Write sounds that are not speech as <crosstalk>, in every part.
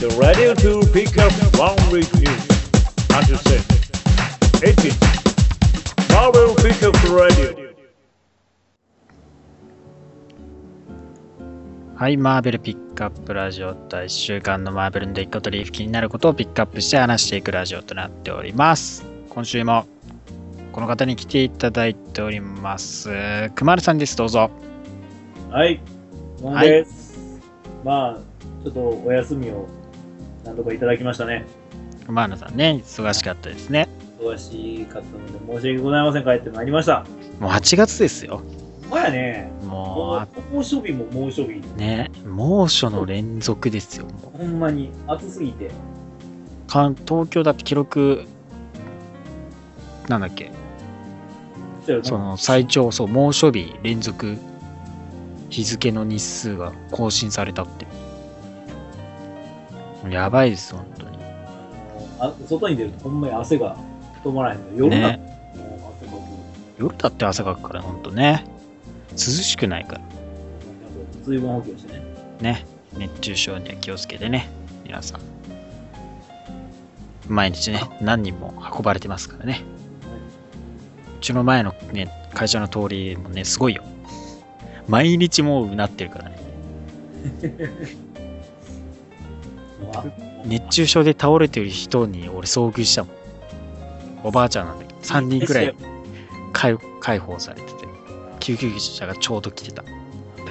You're ready to pick up one week news. Understand? 18. Marvel Pickup Radio. はい、マーベルピックアップラジオ第1週間のマーベルの出来事リーフ気になることをピックアップして話していくラジオとなっております。今週もこの方に来ていただいております。くまるさんです、どうぞ。はい。モンです。まあ、ちょっとお休みを何とかいただきましたね。くまるさんね、忙しかったですね。忙しかったので申し訳ございません。帰ってまいりました。もう8月ですよ。ほやね。ももう猛暑日も猛暑日。う、ね、猛暑の連続ですよ。もほんまに暑すぎて。う関東京だって記録、なんだっけ、その最長、そう、猛暑日連続、日付の日数が更新されたって。やばいです、本当に。あ外に出るとほんまに汗が止まらへんの。夜だね。夜だって汗かくから、本当ね。涼しくないから。水分補給してね。ね。熱中症には気をつけてね。皆さん。毎日ね、何人も運ばれてますからね。うちの前のね、会社の通りもね、すごいよ。毎日もうなってるからね。<laughs> 熱中症で倒れてる人に俺遭遇したもん。おばあちゃんなんだけど、3人くらい解解放されてて、救急車がちょうど来てた。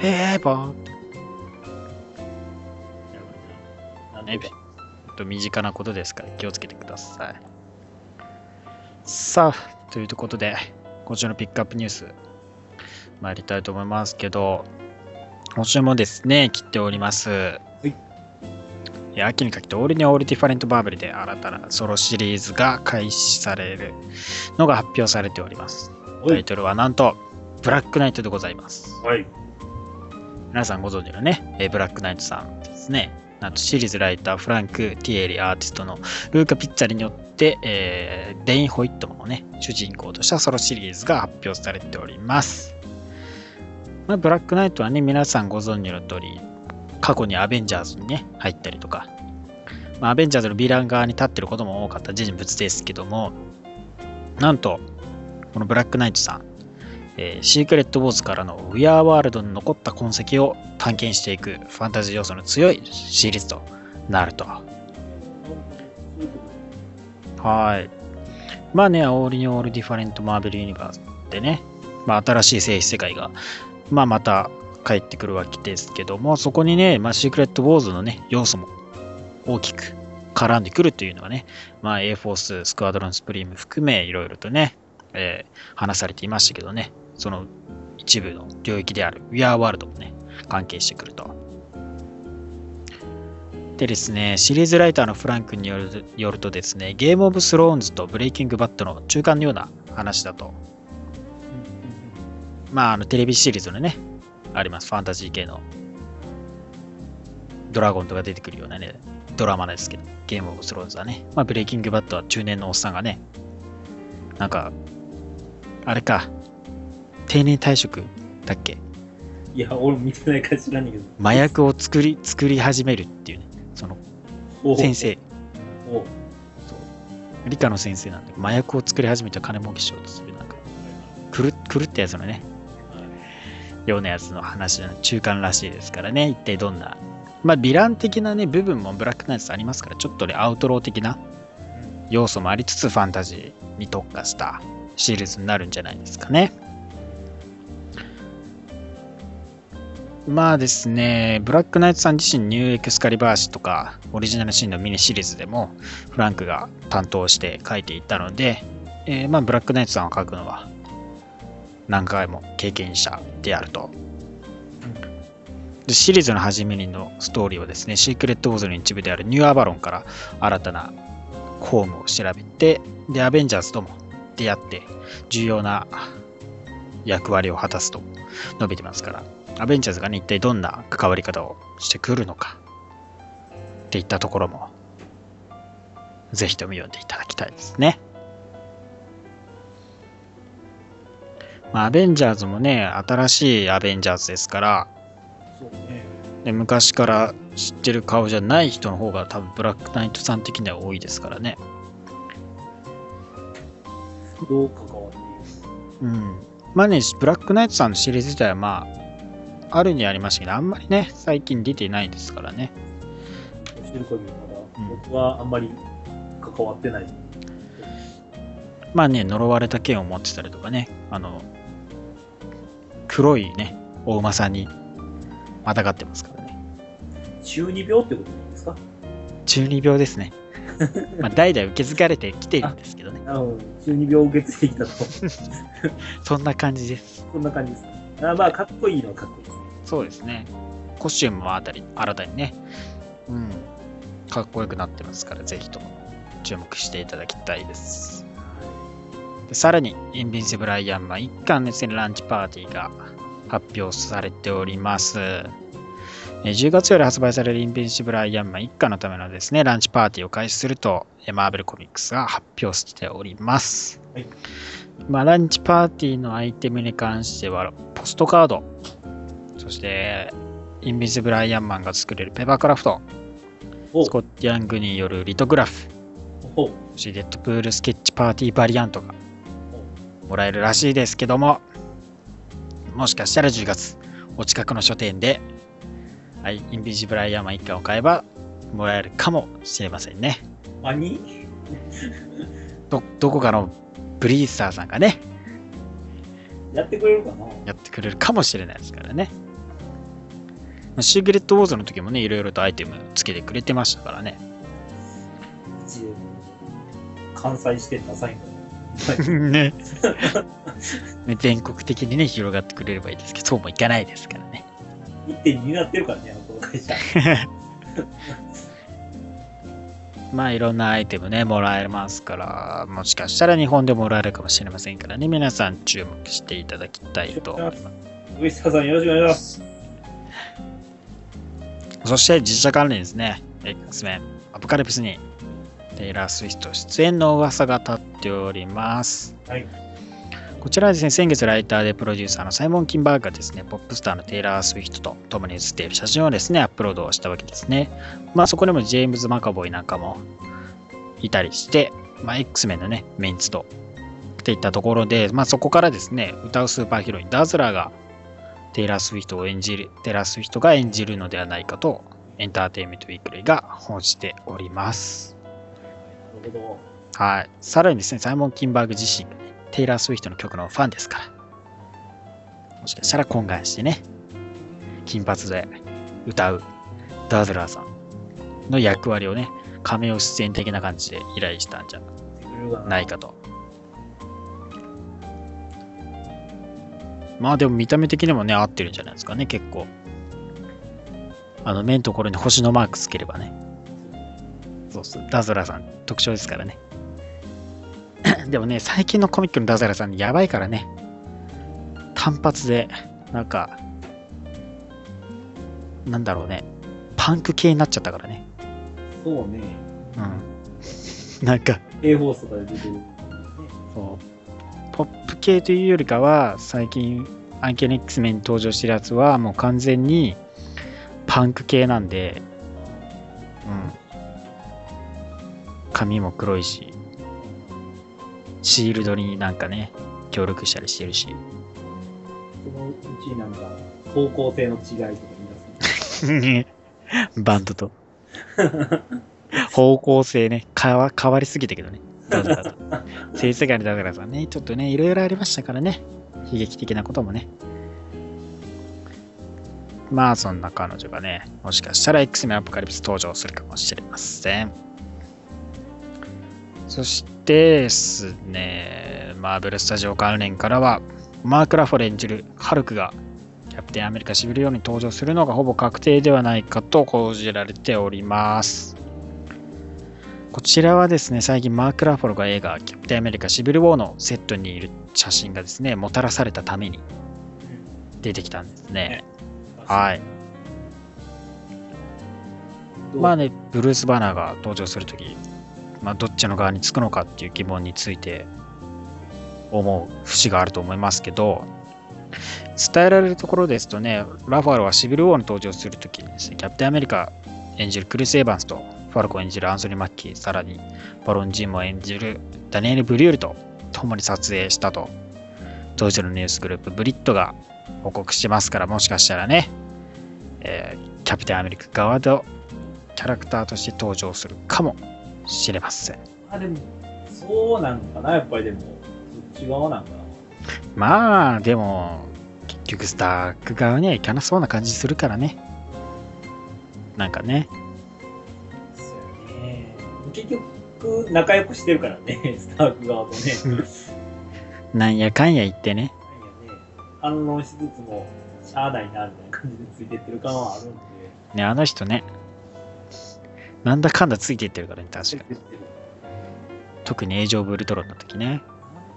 ペーパーって。ねと身近なことですから気をつけてください。さあ、ということで、今週のピックアップニュース、参りたいと思いますけど、今週もですね、切っております。いいや秋にかけてオールにオールディファレントバーベルで新たなソロシリーズが開始されるのが発表されております。タイトルはなんと、ブラックナイトでございます。はい。皆さんご存知のね、えーブラックナイトさんですね。なんとシリーズライター、フランク・ティエリアーティストのルーカ・ピッツァリによって、えーデイン・ホイットマンをね、主人公としたソロシリーズが発表されております。まあ、ブラックナイトはね、皆さんご存知の通り、過去にアベンジャーズにね、入ったりとか、まあ、アベンジャーズのヴィラン側に立ってることも多かった人物ですけども、なんと、このブラックナイトさん、えーシークレット・ウォーズからのウィアーワールドに残った痕跡を探検していくファンタジー要素の強いシリーズとなると。はい。まあね、オールにオールディファレント・マーベル・ユニバースでね、まあ、新しい静止世界が、まあ、また帰ってくるわけですけども、そこにね、まあ、シークレット・ウォーズのね、要素も大きく絡んでくるというのはね、まあ、A フォース、スクワドロン・スプリーム含め、いろいろとね、えー話されていましたけどね、その一部の領域である We Are World もね、関係してくると。でですね、シリーズライターのフランクによるよるとですね、ゲームオブスローンズとブレイキングバットの中間のような話だと。まあ、あのテレビシリーズのね、あります、ファンタジー系の。ドラゴンとか出てくるようなね、ドラマですけど、ゲームオブスローンズはね、まあ、ブレイキングバットは中年のおっさんがね、なんか、あれか、定年退職だっけ？いや、俺見てないから知らんけど。麻薬を作り、作り始めるっていうね、そのお先。生、お理科の先生なんで、麻薬を作り始めて金儲けしようとする、なんか、狂ったやつのね、ようなやつの話の中間らしいですからね、一体どんな、まあ、ヴィラン的なね、部分もブラックナイツありますから、ちょっとね、アウトロー的な要素もありつつ、ファンタジーに特化したシリーズになるんじゃないですかね。まあですね、ブラックナイトさん自身ニューエクスカリバー誌とかオリジナルシーンのミニシリーズでもフランクが担当して書いていたので、えーまあブラックナイトさんを書くのは何回も経験者であると。でシリーズの初めにのストーリーはですね、シークレットウォーズの一部であるニューアバロンから新たなホームを調べて、で、アベンジャーズとも出会って重要な役割を果たすと述べてますから、アベンジャーズがね、一体どんな関わり方をしてくるのか、っていったところも、ぜひとも読んでいただきたいですね。まあ、アベンジャーズもね、新しいアベンジャーズですから、そうね。で昔から知ってる顔じゃない人の方が多分ブラックナイトさん的には多いですからね。どう関わっていうん。まあね、ブラックナイトさんのシリーズ自体はまあ、あるにはありましたけど、あんまりね、最近出てないですからね。る知る限りまだ、うん僕はあんまり関わってない。まあね、呪われた剣を持ってたりとかね、あの、黒いね、お馬さんにまたがってますからね。中二病ってことなんですか？中二病ですね。<laughs> まあ代々受け継がれてきてるんですけどね。あの中二病を受け継いできたと。<laughs> そんな感じです。そんな感じですか。あまあ、かっこいいのはかっこいいですね。そうですね。コスチュームもあたり、新たにね、うん、かっこよくなってますから、ぜひとも注目していただきたいです。でさらに、インビンシブル・アイアンマン一巻ですね、ランチパーティーが発表されております。えー10月より発売されるインビンシブル・アイアンマン一巻のためのですね、ランチパーティーを開始すると、えーマーベルコミックスが発表しております。はいまあ、ランチパーティーのアイテムに関しては、ポストカード、そして、インビンシブル・アイアンマンが作れるペーパークラフト、おスコット・ヤングによるリトグラフ、そしてデッドプールスケッチパーティーバリアントがもらえるらしいですけども、もしかしたら10月、お近くの書店で、はい、インビジブルアイアンマン1巻を買えばもらえるかもしれませんね。何ど、どこかのブリースターさんがね、やってくれるかな？やってくれるかもしれないですからね。まあシークレットウォーズの時もね、いろいろとアイテムつけてくれてましたからね。関西支店ダサいんだ。<laughs> ね。ね <laughs> 全国的にね、広がってくれればいいですけど、そうもいかないですからね。1.2になってるからね、この会社。<laughs> まあいろんなアイテムね、もらえますから、もしかしたら日本でもらえるかもしれませんからね、皆さん注目していただきたいと思います。ウィスターさんよろしくお願いします。そして実写関連ですね、X メン、アポカリプスにテイラー・スウィフト出演の噂が立っております。はい。こちらはですね、先月ライターでプロデューサーのサイモン・キンバーグがですね、ポップスターのテイラー・スウィフトと共に写っている写真をですね、アップロードしたわけですね。まあそこでもジェームズ・マカボイなんかもいたりして、まあ X メンのね、メンツとっていったところで、まあそこからですね、歌うスーパーヒロインダズラーがテイラー・スウィフトを演じる、テイラー・スウィフトが演じるのではないかと、エンターテインメント・ウィークリーが報じております。るほはい。さらにですね、サイモン・キンバーグ自身、テイラー・スウィフトの曲のファンですから、もしかしたら懇願してね、金髪で歌うダズラーさんの役割をね、カメオ出演的な感じで依頼したんじゃ。ないかと。まあでも見た目的にもね、合ってるんじゃないですかね、結構。あの、目のところに星のマークつければね。そうそう、ダズラーさん特徴ですからね。<laughs> でもね、最近のコミックのダズラーさんやばいからね。単発で、なんか、なんだろうね、パンク系になっちゃったからね。そうね。うん。<laughs> なんか、A フォースとかで出てる。ねそうポップ系というよりかは最近アンケネ X メンに登場してるやつはもう完全にパンク系なんで、うん、髪も黒いしシールドになんかね協力したりしてるし。そのうちなんか、方向性の違いとか言い出す。<laughs> バンドと。<laughs> 方向性ね。変わ変わりすぎたけどね。ダズラと性世界のダズラさんね。ちょっとねいろいろありましたからね。悲劇的なこともね。まあそんな彼女がねもしかしたら X メンアポカリプス登場するかもしれませんそしてですねマーベルスタジオ関連からはマーク・ラフォレ演じるハルクがキャプテンアメリカシビル用に登場するのがほぼ確定ではないかと報じられております。こちらはですね、最近マーク・ラフォロが映画キャプテンアメリカシビルウォーのセットにいる写真がですね、もたらされたために出てきたんですね。はい。まあね、ブルース・バナーが登場するとき、まあ、どっちの側につくのかっていう疑問について思う節があると思いますけど、伝えられるところですとね、ラファールはシビル・ウォーに登場するときにですね、キャプテンアメリカ演じるクリス・エヴァンスと、ファルコ演じるアンソニー・マッキー、さらにバロン・ジーンも演じるダニエル・ブリュールと共に撮影したと、当時のニュースグループブリットが報告してますから、もしかしたらね、えーキャプテンアメリカ側のキャラクターとして登場するかもしれません。あ、でも、そうなんかな、やっぱりでも、そっち側なんかな。まあ、でも、結局スターク側にはいかなそうな感じするからね。なんかね。そうよね。結局、仲良くしてるからね、<laughs> スターク側とね。<laughs> なんやかんや言ってね。なんやね、反論しつつも、しゃあないな、みたいな感じでついてってる感はあるんで。ね、あの人ね。なんだかんだついていってるからね、確かに。特にエイジオブウルトロンの時ね。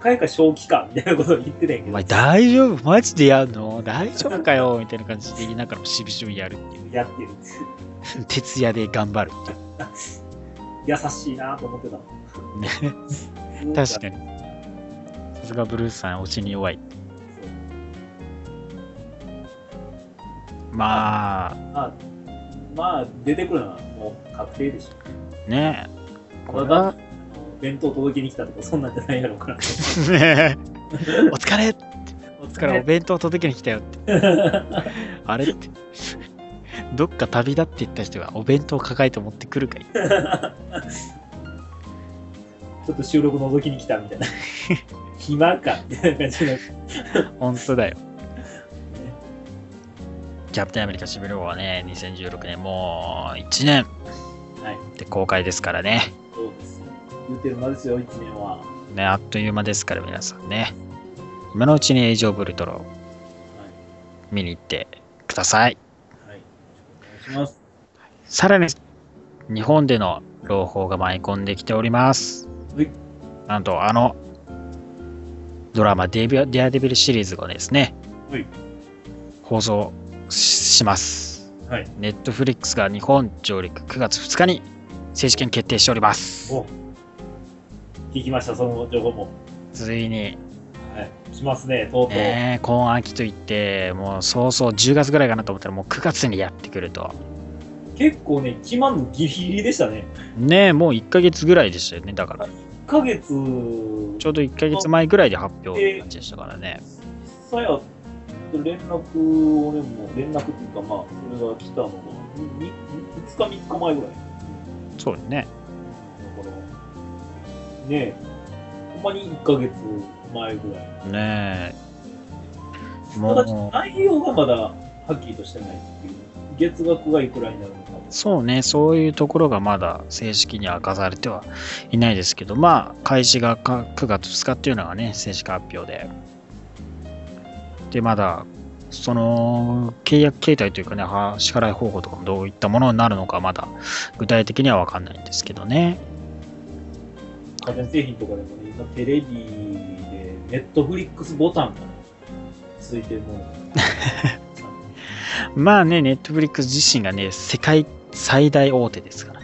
何回か正気か、みたいなことを言ってたんやけど。お前大丈夫？マジでやんの？大丈夫かよみたいな感じで言いながらもしぶしぶやるっていう。やってる。徹夜で頑張るって優しいなと思ってたね。確かに。さすがブルースさん、推しに弱い。まあ、まあ、まあ、出てくるのはもう確定でしょ。ねここれは、弁当届けに来たとか、そんなんじゃないやろうから。ねお疲れおお疲れ、お弁当届けに来たよって。<laughs> あれって。どっか旅立っていった人がお弁当抱えて持ってくるかい <laughs> ちょっと収録覗きに来たみたいな。<laughs> 暇かみたいな感じになって本当だよ。キャプテンアメリカシビル王はね、2016年もう1年はい。で公開ですからね。そうですよ。言ってる間ですよ、一年は。ね、あっという間ですから皆さんね。今のうちにエイジオブウルトロはい。見に行ってください。はい。お願いします。さらに日本での朗報が舞い込んできております。はい。なんとあのドラマデビュデアデビルシリーズがですね、はい。放送しします。はい。ネットフリックスが日本上陸9月2日に正式に決定しております。お聞きました、その情報も。ついに、はい。来ますね、とうとう。ね、今秋といって、もう早々10月ぐらいかなと思ったらもう9月にやってくると。結構ね、決まんのギリギリでしたね。ねもう1ヶ月ぐらいでしたよね。だから、1ヶ月、ちょうど1ヶ月前ぐらいで発表って感じでしたからね。実際は連絡をね、もう連絡っていうか、まあ、それが来たのが、にに2日、3日前ぐらい。そうですね。だから、ねえ、ほんまに1ヶ月前ぐらい。ねえ。ただ、もう、内容がまだはっきりとしてないっていう。月額がいくらになるのかも。そうね、そういうところがまだ正式には明かされてはいないですけど、まあ、開始がか9月2日っていうのがね、正式発表で。で、まだ、その契約形態というかね、は支払い方法とかもどういったものになるのか、まだ具体的には分かんないんですけどね。家電製品とかでもね、今テレビでネットフリックスボタンがついてるもの。<laughs> まあね、ネットフリックス自身がね、世界最大大手ですから。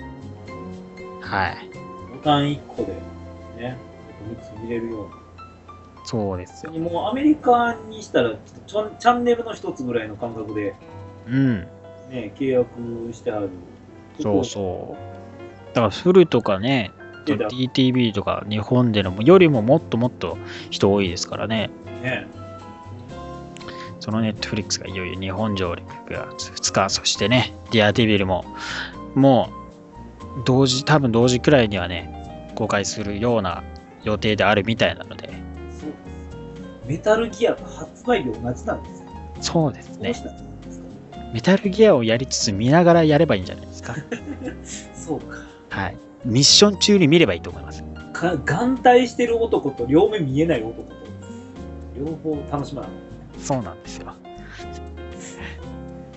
はい。ボタン1個でね、ネットフリックス見れるような。そうですよ。もうアメリカにしたらちょっとチャンネルの一つぐらいの感覚で、うん。ね、契約してある。そうそう。だから、フルとかね、DTV とか日本でのよりももっともっと人多いですからね。ね。そのネットフリックスがいよいよ日本上陸が2日、そしてね、ディアデビルも、もう、同時、多分同時くらいにはね、公開するような予定であるみたいなので、メタルギアと発売日同じなんですよ。そうですねメタルギアをやりつつ見ながらやればいいんじゃないですか？<laughs> そうか。はい。ミッション中に見ればいいと思います。か眼帯してる男と両目見えない男と両方楽しまない。そうなんですよ。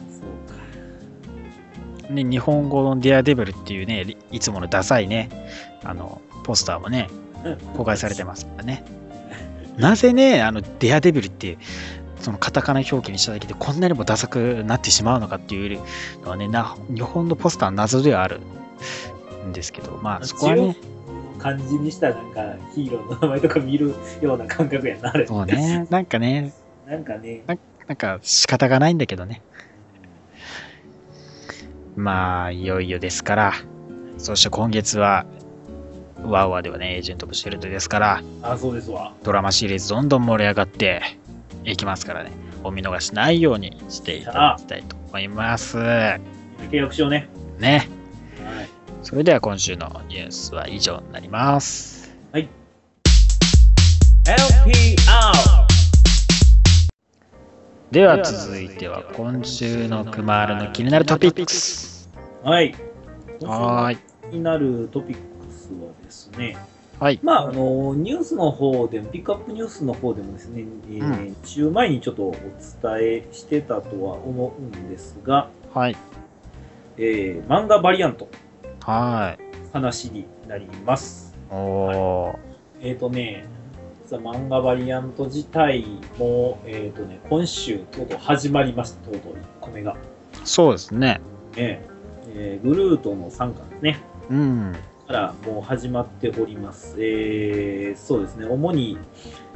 そうか。ね、日本語のディアデビルっていうね、いつものダサいね、あの、ポスターもね、公開されてますからね。なぜね、あの、デアデビルって、そのカタカナ表記にしただけでこんなにもダサくなってしまうのかっていうのはね、な日本のポスターの謎ではあるんですけど、まあそこはね、漢字にしたなんかヒーローの名前とか見るような感覚やな、あれ。そうね、<laughs> なんかね、なんかね、なんか仕方がないんだけどね。まあ、いよいよですから、そして今月は、ワウワウではね、エージェント・オブ・シールドですから、あ、そうですわ。ドラマシリーズどんどん盛り上がっていきますからね、お見逃しないようにしていただきたいと思います。ね。契約しようね。はい。それでは今週のニュースは以上になります。LPR! では続いては今週のクマールの気になるトピックス。はい。はーい。気になるトピックスはね、はい。まあ、あの、ニュースの方でも、ピックアップニュースの方でもですね、えーう週前にちょっとお伝えしてたとは思うんですが、はい。えー漫画バリアント、はい。話になります。おー。えっ、とね、実は漫画バリアント自体も、えっ、とね、今週、とうとう始まりました、とうとう1個目が。そうですね。ねえーグルートの参加ですね。うん。からもう始まっております。えー、そうですね、主に、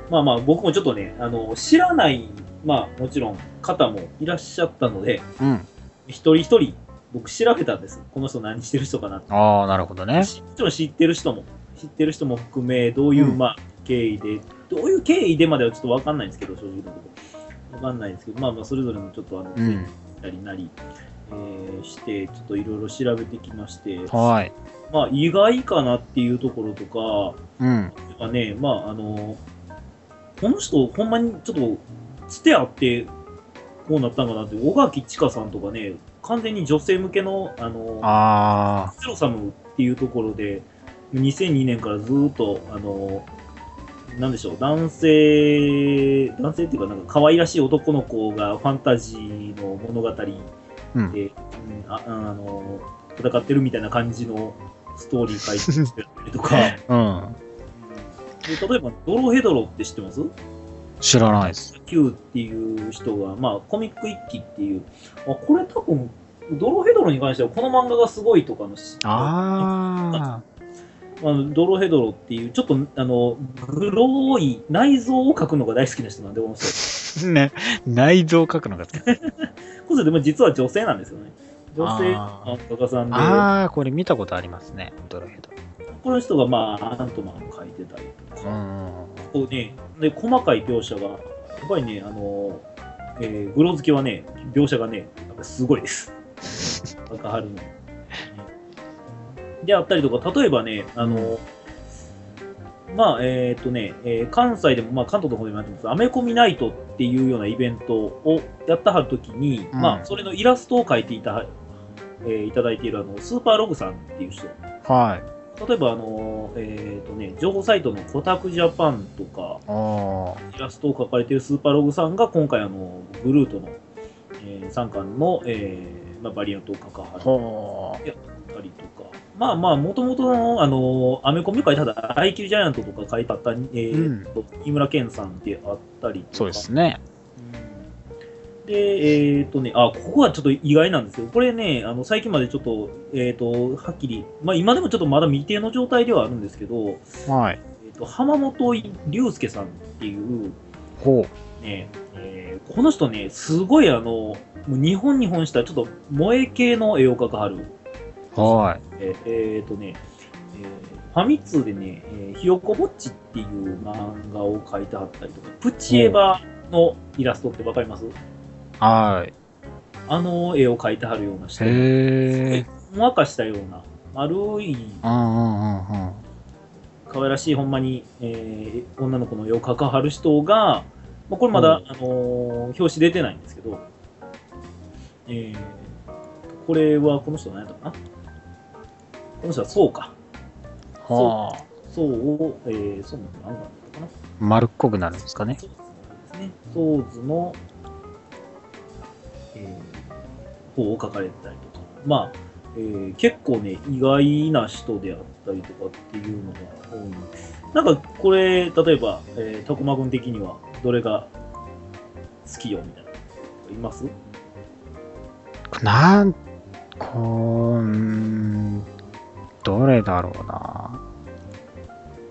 まあまあ、僕もちょっとね、あの知らない、まあもちろん方もいらっしゃったので、うん。一人一人、僕調べたんです。この人何してる人かなって。ああ、なるほどね。しもちろん知ってる人も、知ってる人も含め、どういう、うんまあ、経緯で、どういう経緯でまではちょっとわかんないんですけど、正直なところ。わかんないんですけど、まあまあ、それぞれのちょっとあの、うん。たりなり、えーして、ちょっといろいろ調べてきまして、はい。まあ、意外かなっていうところとか、うん。がね、まあ、あの、この人、ほんまにちょっと、つてあって、こうなったんかなって、小垣千佳さんとかね、完全に女性向けの、あの、あゼロサムっていうところで、2002年からずーっと、あの、なんでしょう、男性、男性っていうか、なんか可愛らしい男の子がファンタジーの物語で、うんうんああの戦ってるみたいな感じのストーリー書いてたりとか、あ。<laughs> うん。で例えば、ドロヘドロって知ってます？知らないです。Q っていう人が、まあ、コミック一揆っていう、あこれ多分、ドロヘドロに関してはこの漫画がすごいとかのしああのドロヘドロっていう、ちょっと、あの、グロい内臓を描くのが大好きな人なんで、この人。あ。<laughs> ね。内臓を書くのが好き。この人でも実は女性なんですよね。女性の画家さんで、ああ、これ見たことありますね。ドロヘド。この人が、まあ、アントマンを描いてたりとか、うん。こうね、で、細かい描写が、やっぱりね、あの、えー、グロ付けはね、描写がね、すごいです。<laughs> わかるの。であったりとか、例えばね、あの、まあ、えっ、とね、えー関西でも、まあ、関東の方でもやってます、アメコミナイトっていうようなイベントをやったはるときに、うんまあ、それのイラストを描いていた、えーいただいているあの、スーパーログさんっていう人。はい。例えば、あの、えっ、とね、情報サイトのコタクジャパンとか、あイラストを描かれているスーパーログさんが今回あのグルートの、えー、3巻の、えーまあ、バリアントを関わあ。っほたりとか、まあまあ、もともとの、あの、アメコミ界、ただ、IQ ジャイアントとか書いてあった、えーと井村健さんであったりとか。そうですね。うん。で、えっ、とね、あ、ここはちょっと意外なんですけど、これね、あの、最近までちょっと、えっ、と、はっきり、まあ今でもちょっとまだ未定の状態ではあるんですけど、はい。えっ、と、浜本龍介さんっていう、ほね、えーこの人ね、すごいあの、もう日本に本したちょっと萌え系の絵を描かはる。う。はい。えーえーとね、えーファミ通でね、えーひよこぼっちっていう漫画を描いてはったりとか、プチエヴァのイラストってわかります？はい。あの絵を描いてはるような人。へえ。ほんわかしたような、丸い、うんうんうんうん。可愛らしい、ほんまに、えー女の子の絵を描かはる人が、まあ、これまだ、うんあのー表紙出てないんですけど、えーこれは、この人何やったかな？この人はそうか。はあ。そうを、えー、そうなん何だったかな丸っこくなるんですかね。そうですね。ソーズの、えー、方を書かれてたりとか、まあ、えー結構ね、意外な人であったりとかっていうのが多い。なんか、これ、例えば、えー、タコマ君的には、どれが好きよみたいな。います？なん、こう、んどれだろうな。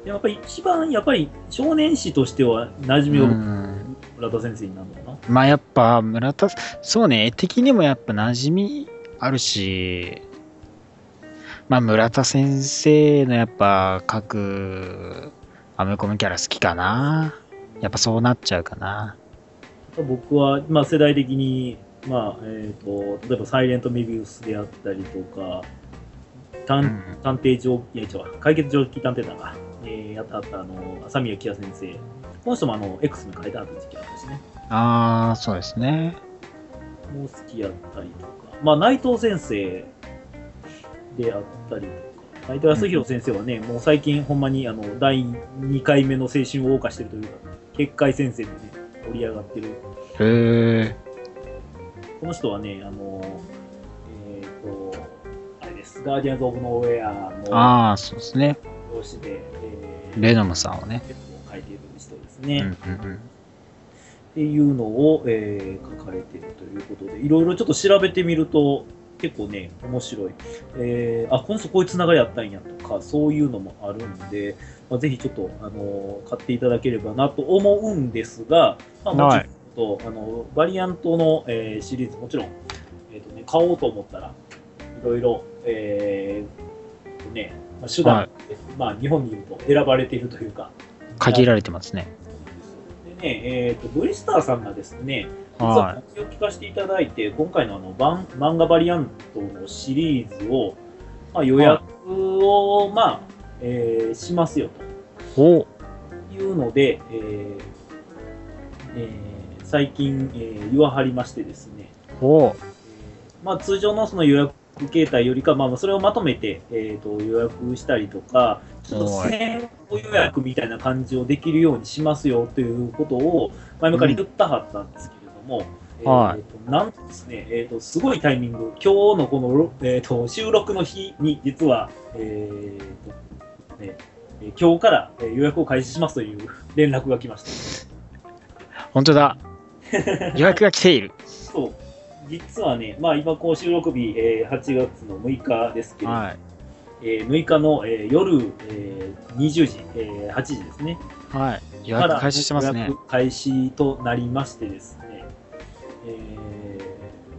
やっぱり一番、やっぱり少年誌としては馴染みを、うん村田先生になるのかな。まあやっぱ村田、そうね、絵的にもやっぱ馴染みあるし、まあ村田先生のやっぱ各アメコミキャラ好きかな。やっぱそうなっちゃうかな。僕は、まあ、世代的に、まあえー、と例えば「サイレント・メビウス」であったりとか探,、うん。探偵上いや違う解決上級探偵団が、えーやったあったあの朝宮清先生。この人もあの X に書いてあった時期あったしね。ああ、そうですね。もう好きやったりとか。まあ内藤先生であったりとか。内藤康弘先生はね、もう最近ほんまにあの第2回目の青春を謳歌してるというか結界先生でね盛り上がってる。へえ。この人はね、あの、えっ、と、あれです、ガーディアンズ・オブ・ノーウェアのああ、そうですね。表紙で、えー、ベノムさんをね。書いている人ですうんね。うんうん。っていうのを、えー書かれているということで、いろいろちょっと調べてみると、結構ね、面白い。えーあ、この人こういうつながりあったんやとか、そういうのもあるんで、まあ、ぜひちょっと、あの買っていただければなと思うんですが、まあ、もちろんはいと、あの、バリアントの、えーシリーズ、もちろん、えっ、とね、買おうと思ったら、いろいろ、えーとね、まあ、手段、はい。まあ、日本にいると選ばれているというか、限られてますね。でね、えっ、と、ブリスターさんがですね、実はは告知を聞かせていただいて、今回のあの漫画バリアントのシリーズを、まあ、予約を、まあ、えーしますよと。いうので、えーえー最近、えー言わはりましてですね、お。えーまあ、通常のその予約形態よりか、まあ、それをまとめて、えー、と予約したりとか、ちょっとはい先行予約みたいな感じをできるようにしますよということを前々から言ったはったんですけれども、はいえーとなんとですね、えーと、すごいタイミング、今日のこのろ、えー、と収録の日に、実は、えーとねえー今日からえー予約を開始しますという <laughs> 連絡が来ました。本当だ。<laughs> 予約が来ている。そう実はね、まあ、今、こう収録日、えー8月の6日ですけれども、はい。えー6日の、えー夜、えー20時、えー8時ですね。はい。予約開始してますね予。約開始となりましてですね。えー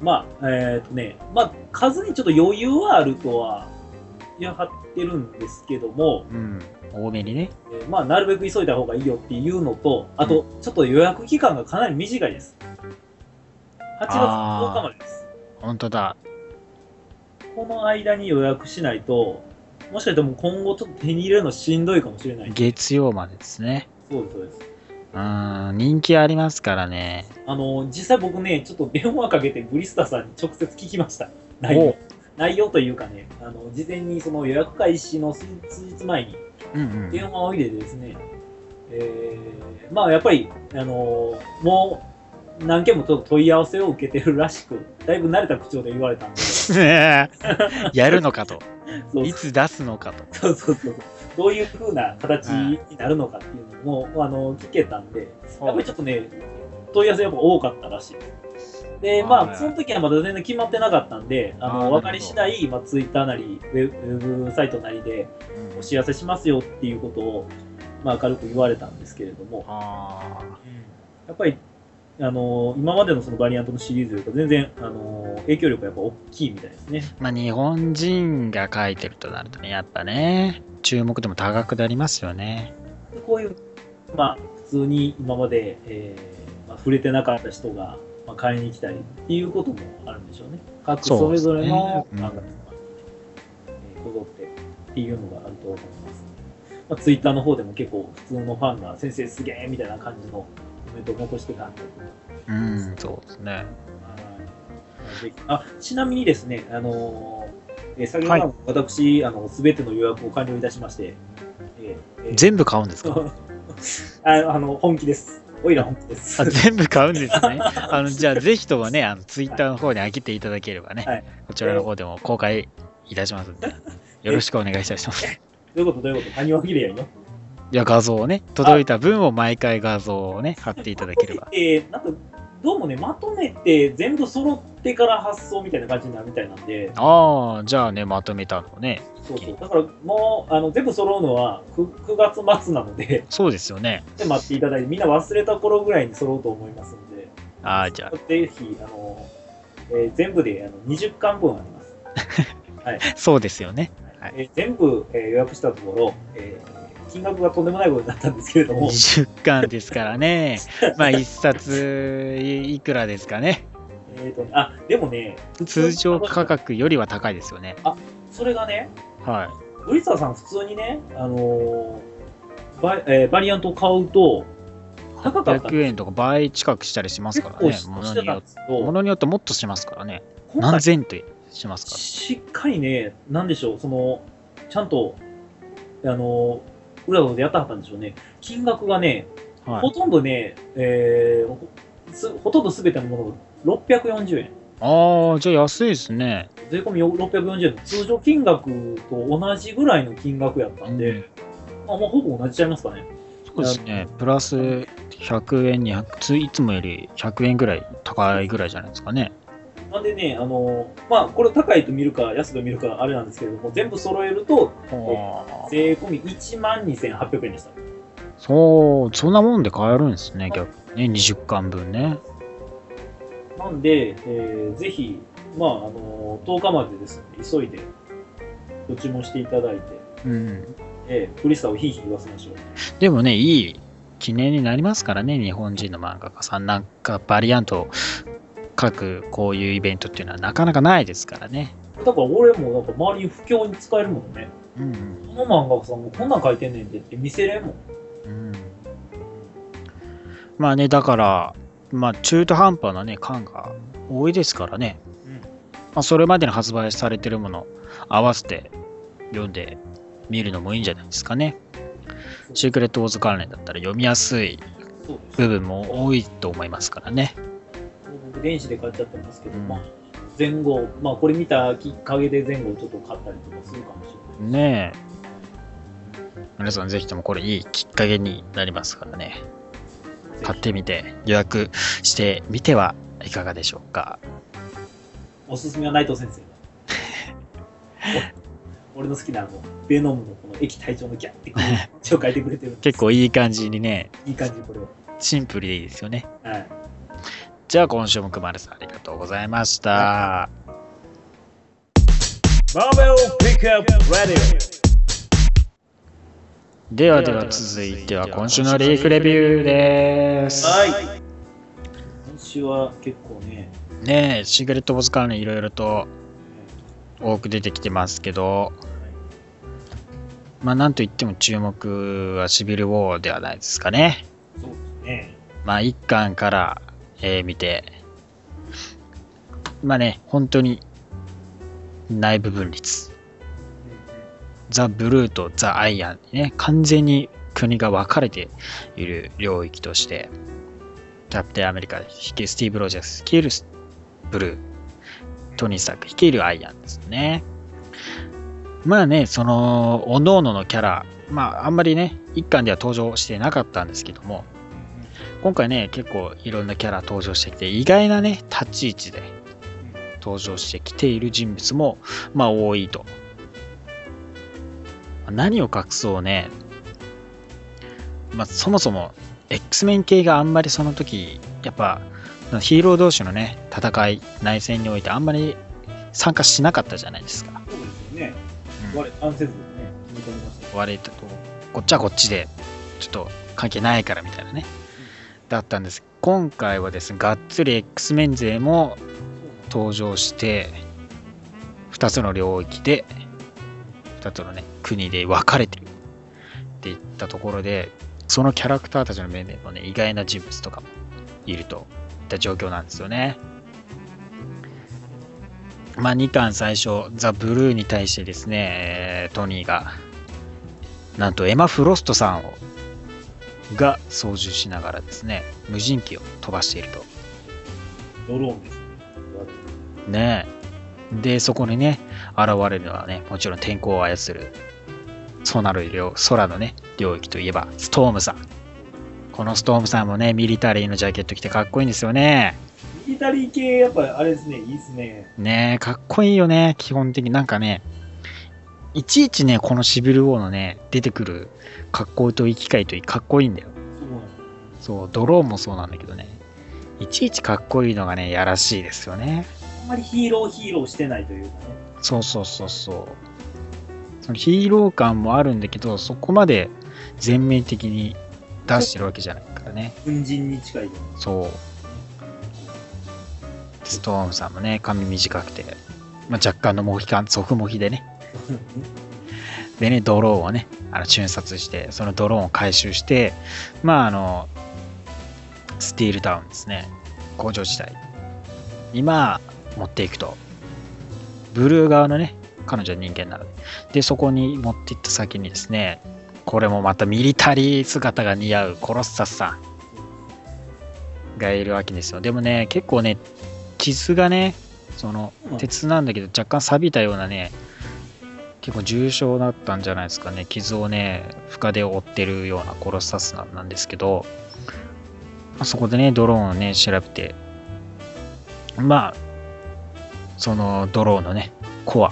まあ、えっ、とね、まあ、数にちょっと余裕はあるとは言い張ってるんですけども、うん。多めにね。えーまあ、なるべく急いだ方がいいよっていうのと、あと、ちょっと予約期間がかなり短いです。8月10日までです。本当だ。この間に予約しないと、もしかしてもう今後ちょっと手に入れるのしんどいかもしれない。月曜までですね。そうです、そうです。うん。人気ありますからね。あの、実際僕ね、ちょっと電話かけてブリスターさんに直接聞きました。内容お。内容というかね、あの、事前にその予約開始の数数日前にうんうん。電話を入れてですね、えー、まあやっぱり、あのもう何件もちょっと問い合わせを受けてるらしく、だいぶ慣れた口調で言われたんで、そ <laughs> やるのかと。ういつ出すのかと。そうそうそう。どういう風な形になるのかっていうのも、あの、聞けたんで、やっぱりちょっとね、問い合わせやっぱ多かったらしい。です。で、まあ、はいその時はまだ全然決まってなかったんで、あの、分かり次第、まあ、ツイッターなり、ウェブサイトなりでお知らせしますよっていうことを、まあ、軽く言われたんですけれども、あやっぱり、あの、今までのそのバリアントのシリーズよりか全然、あの、影響力がやっぱ大きいみたいですね。ーまあ日本人が書いてるとなるとね、やっぱね、注目度も高くなりますよね。でこういう、まあ、普通に今まで、えーまあ、触れてなかった人が、まあ、買いに来たりっていうこともあるんでしょうね。各それぞれの漫画とか、えーこぞってっていうのがあると思います、まあ、ツイッターの方でも結構普通のファンが先生すげえみたいな感じのコメントを残してたんで、うん、そうですね。あちなみにですね、あのーえー先ほど、はい私、あの、すべての予約を完了いたしまして、えーえー全部買うんですか？<laughs> ああの、本気です。おいら本気です。あ全部買うんですね？<laughs> あのじゃあ、ぜひともね、あのツイッターの方に上げていただければね、はいこちらの方でも公開いたしますので、よろしくお願いいたします。どういうこと？どういうこと？何を切れやんよ。いや、画像をね、届いた分を毎回画像をね、貼っていただければ。<laughs> えー、なんか、どうもね、まとめて全部揃ってから発送みたいな感じになるみたいなんで、ああ、じゃあね、まとめたのね。そうそう。だからもう、あの、全部揃うのは 9, 9月末なので、そうですよね。で待っていただいて、みんな忘れた頃ぐらいに揃うと思いますので、ああ、じゃぜひ、あの、えー全部であの20巻分あります。<laughs> はい。あ、そうですよね。はいえー全部、えー予約したところ、えー金額がとんでもないことになったんですけれども、20巻ですからね。<laughs> まあ、1冊いいくらですかね。えーとねあ、でもね、普通通常価格よりは高いですよね。それがね、はウリサーさん普通にね、あのーバイえーバリアントを買うと、い。高かったんです800円とか倍近くしたりします結からねものによって。ものによってもっとしますからね。何千としますかしっかりね、なんでしょう、その、ちゃんと、あの、裏のでやったはったんでしょうね。金額がね、ら。はい。ほとんどね、えーほとんどすべてのものが640円。ああ、じゃあ安いですね。税込み640円の通常金額と同じぐらいの金額やったんで、うんまあ、もうほぼ同じちゃいますかね。そうですね。プラス100円、200、ついつもより100円ぐらい高いぐらいじゃないですかね。なんでね、あの、まあ、これ高いと見るか安いと見るかあれなんですけれども、全部揃えると、税込み1万2800円でした。そう、そんなもんで買えるんですね、逆にね。20巻分ね。なんで、えーぜひ、まあ、あの、10日までですので、急いでご注文していただいて、うん。えー、クリスタをひいひい言わせましょう。でもね、いい記念になりますからね、日本人の漫画家さん。なんかバリアントを書くこういうイベントっていうのはなかなかないですからね。だから俺もなんか周りに不況に使えるもんね。うんこの漫画家さんもこんなん書いてんねんでって見せれんもん。うん。うん、まあね、だから、まあ中途半端なね、感が多いですからね。うんまあ、それまでに発売されてるもの合わせて読んでみるのもいいんじゃないですかね。シークレットウォーズ関連だったら読みやすい。部分も多いと思いますからね。僕電子で買っちゃってますけど、うんまあ、前後、まあこれ見たきっかけで前後ちょっと買ったりとかするかもしれない。ねえ。皆さんぜひともこれいいきっかけになりますからね。買ってみて予約してみてはいかがでしょうか。おすすめは内藤先生 <laughs> お俺の好きなあのベノムのこの液体状のギャッてこう字を書いてくれてる結構いい感じにね、いい感じこれは。シンプルでいいですよね。はい。じゃあ今週もくまるさんありがとうございました。ではでは続いては今週のリーフレビューです。はい。今週は結構ね、ねえ、シークレットボス関連いろいろと多く出てきてますけど、まあなんといっても注目はシビルウォーではないですかね。そうですね。まあ一巻から、えー見て、まあね、本当に内部分立。ザ・ブルーとザ・アイアンね、完全に国が分かれている領域として、キャプテンアメリカ率いるスティーブ・ロジャース率いるブルー、トニー・スターク率いるアイアンですね。まあね、その、各々のキャラ、まああんまりね、一巻では登場してなかったんですけども、今回ね、結構いろんなキャラ登場してきて、意外なね、立ち位置で登場してきている人物も、まあ多いと。何を隠そうね、まあそもそも X メン系があんまりその時、やっぱヒーロー同士のね、戦い、内戦においてあんまり参加しなかったじゃないですか。そうですよね。うん我、アンセズでね、決めました。割とこっちはこっちでちょっと関係ないからみたいなね、だったんです。今回はですねがっつり X メン勢も登場して2つの領域で2つのね国で分かれてるっていったところでそのキャラクターたちの面でもね意外な人物とかもいるといった状況なんですよね。まあ2巻最初ザ・ブルーに対してですねトニーがなんとエマ・フロストさんをが操縦しながらですね無人機を飛ばしているとドローンですね。ねえでそこにね現れるのはねもちろん天候を操るそうなる領空のね領域といえばストームさんこのストームさんもね、ミリタリーのジャケット着てかっこいいんですよね。ミリタリー系、やっぱあれですね、いいですね。ねえ、かっこいいよね、基本的に。なんかね、いちいちね、このシビルウォーのね、出てくる格好と生きがいといいかっこいいんだよ。そうドローンもそうなんだけどね、いちいちかっこいいのがね、やらしいですよね。あんまりヒーローヒーローしてないというかね。そうそうそうそう。そのヒーロー感もあるんだけど、そこまで全面的に出してるわけじゃないからね。軍人に近いそう。ストームさんもね、髪短くて、まあ、若干のモヒカン、側モヒでね。<laughs> でね、ドローンをね、あの瞬殺して、そのドローンを回収して、まあ、あの、スティールタウンですね、工場地帯に、まあ、持っていくと。ブルー側のね、彼女は人間なので。で、そこに持っていった先にですね、これもまたミリタリー姿が似合うコロッサスさんがいるわけですよ。でもね、結構ね、傷がね、そのうん鉄なんだけど若干錆びたようなね、結構重傷だったんじゃないですかね。傷をね、深手を負ってるようなコロッサスなんなんですけど、まあそこでね、ドローンをね、調べて、まあ、そのドローンのね、コア、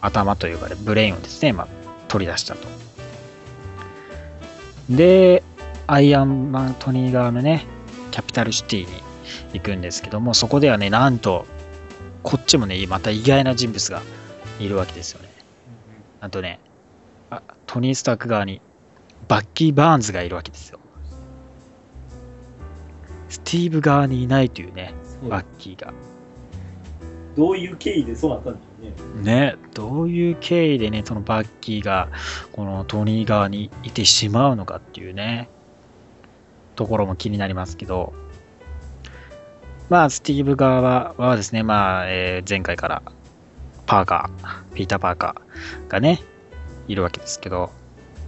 頭と呼ばれるブレインをですね、まあ、取り出したと。で、アイアンマントニー側のね、キャピタルシティに行くんですけども、そこではね、なんと、こっちもね、また意外な人物がいるわけですよね。なんとね、あ、トニー・スターク側にバッキー・バーンズがいるわけですよ。スティーブ側にいないというね、うんバッキーが。どういう経緯でそうなったんでしょうね。ね、どういう経緯でね、そのバッキーがこのトニー側にいてしまうのかっていうね、ところも気になりますけど、まあ、スティーブ側ははですね、まあ、えー前回からパーカー、ピーター・パーカーがね、いるわけですけど、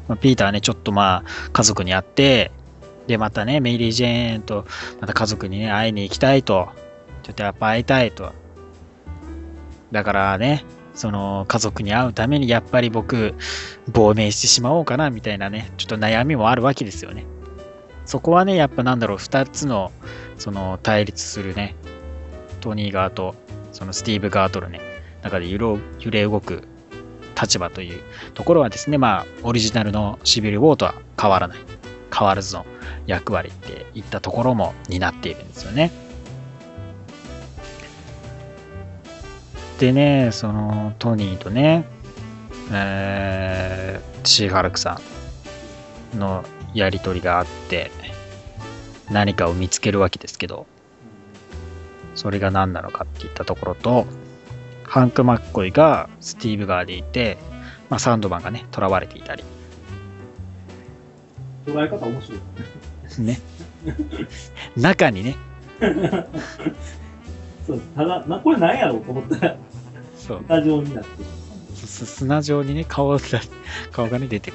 ま、ピーターはね、ちょっとまあ、家族に会って、で、またね、メイリー・ジェーンと、また家族にね、会いに行きたいと、ちょっとやっぱ会いたいと。だからね、その家族に会うためにやっぱり僕、亡命してしまおうかな、みたいなね、ちょっと悩みもあるわけですよね。そこはね、やっぱなんだろう、二つの、その対立するね、トニー側と、そのスティーブ側とのね、中で揺れ動く立場というところはですね、まあ、オリジナルのシビル・ウォーとは変わらない、変わらずの役割っていったところも担っているんですよね。でね、そのトニーとね、えーシーハルクさんのやりとりがあって、何かを見つけるわけですけど、それが何なのかっていったところと、ハンク・マッコイがスティーブ側でいて、まあ、サンドマンがね、囚われていたり、捉え方面白い。ね。中にね、<laughs> そうただ、なこれ何やろうと思ったら、そうスタジオになって砂状にね、顔が顔がね、出て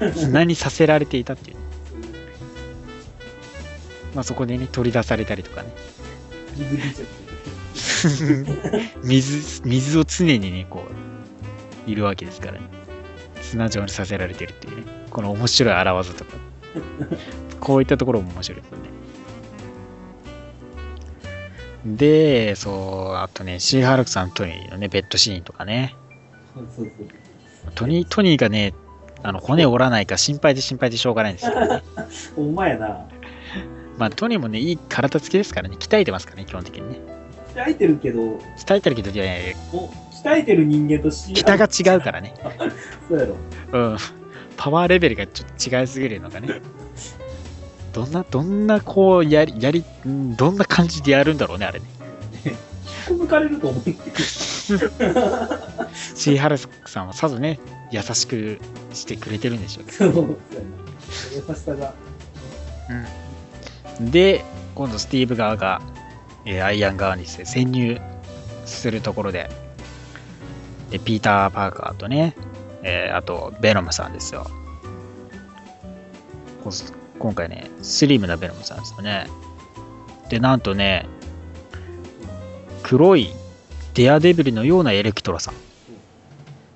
る。砂にさせられていたっていう。まあ、そこでね、取り出されたりとかね。水出ちゃって <laughs> 水、水を常にね、こう、いるわけですからね。砂状にさせられてるっていうね。この面白い荒技とか。こういったところも面白いですよね。で、そう、あとね、シーハルクさんとトニーのね、ベッドシーンとかね。トニー、トニーがね、あの、骨折らないか心配で心配でしょうがないんですよ、ね。<laughs> ほんまやな。まあ、トニーもね、いい体つきですからね、鍛えてますからね、基本的にね。鍛えてるけど、鍛えてるけど、いやいやお鍛えてる人間とし桁が違うからね。<laughs> そうやろ。うん。パワーレベルがちょっと違いすぎるのがね。どんな、どんな、こう、やり、やり、うんどんな感じでやるんだろうね、あれね。引っこ抜かれると思う。シーハルクさんはさぞね、優しくしてくれてるんでしょうけ <laughs> そうそう優しさが。ど。で、今度スティーブ側が、えーアイアン側にですね、潜入するところで、で、ピーター・パーカーとね、えーあと、ベノムさんですよ。今回ね、スリムなベノムさんですよね。で、なんとね、黒いデアデビルのようなエレクトラさん。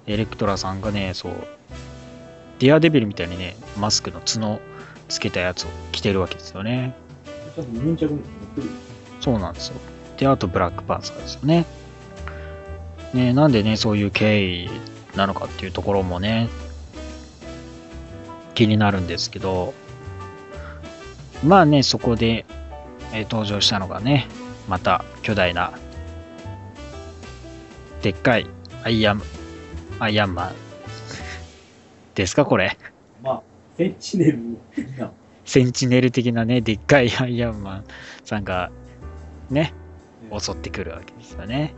エレクトラさんがね、そう、デアデビルみたいにね、マスクの角つけたやつを着てるわけですよね。そうなんですよ。で、あとブラックパンサーですよね。ね、なんでね、そういう経緯なのかっていうところもね、気になるんですけど、まあね、そこで、えー登場したのがね、また巨大な、でっかいアイアン、アイアンマンですか、これ？まあ、センチネル的な。センチネル的なね、でっかいアイアンマンさんが、ね、襲ってくるわけですよね。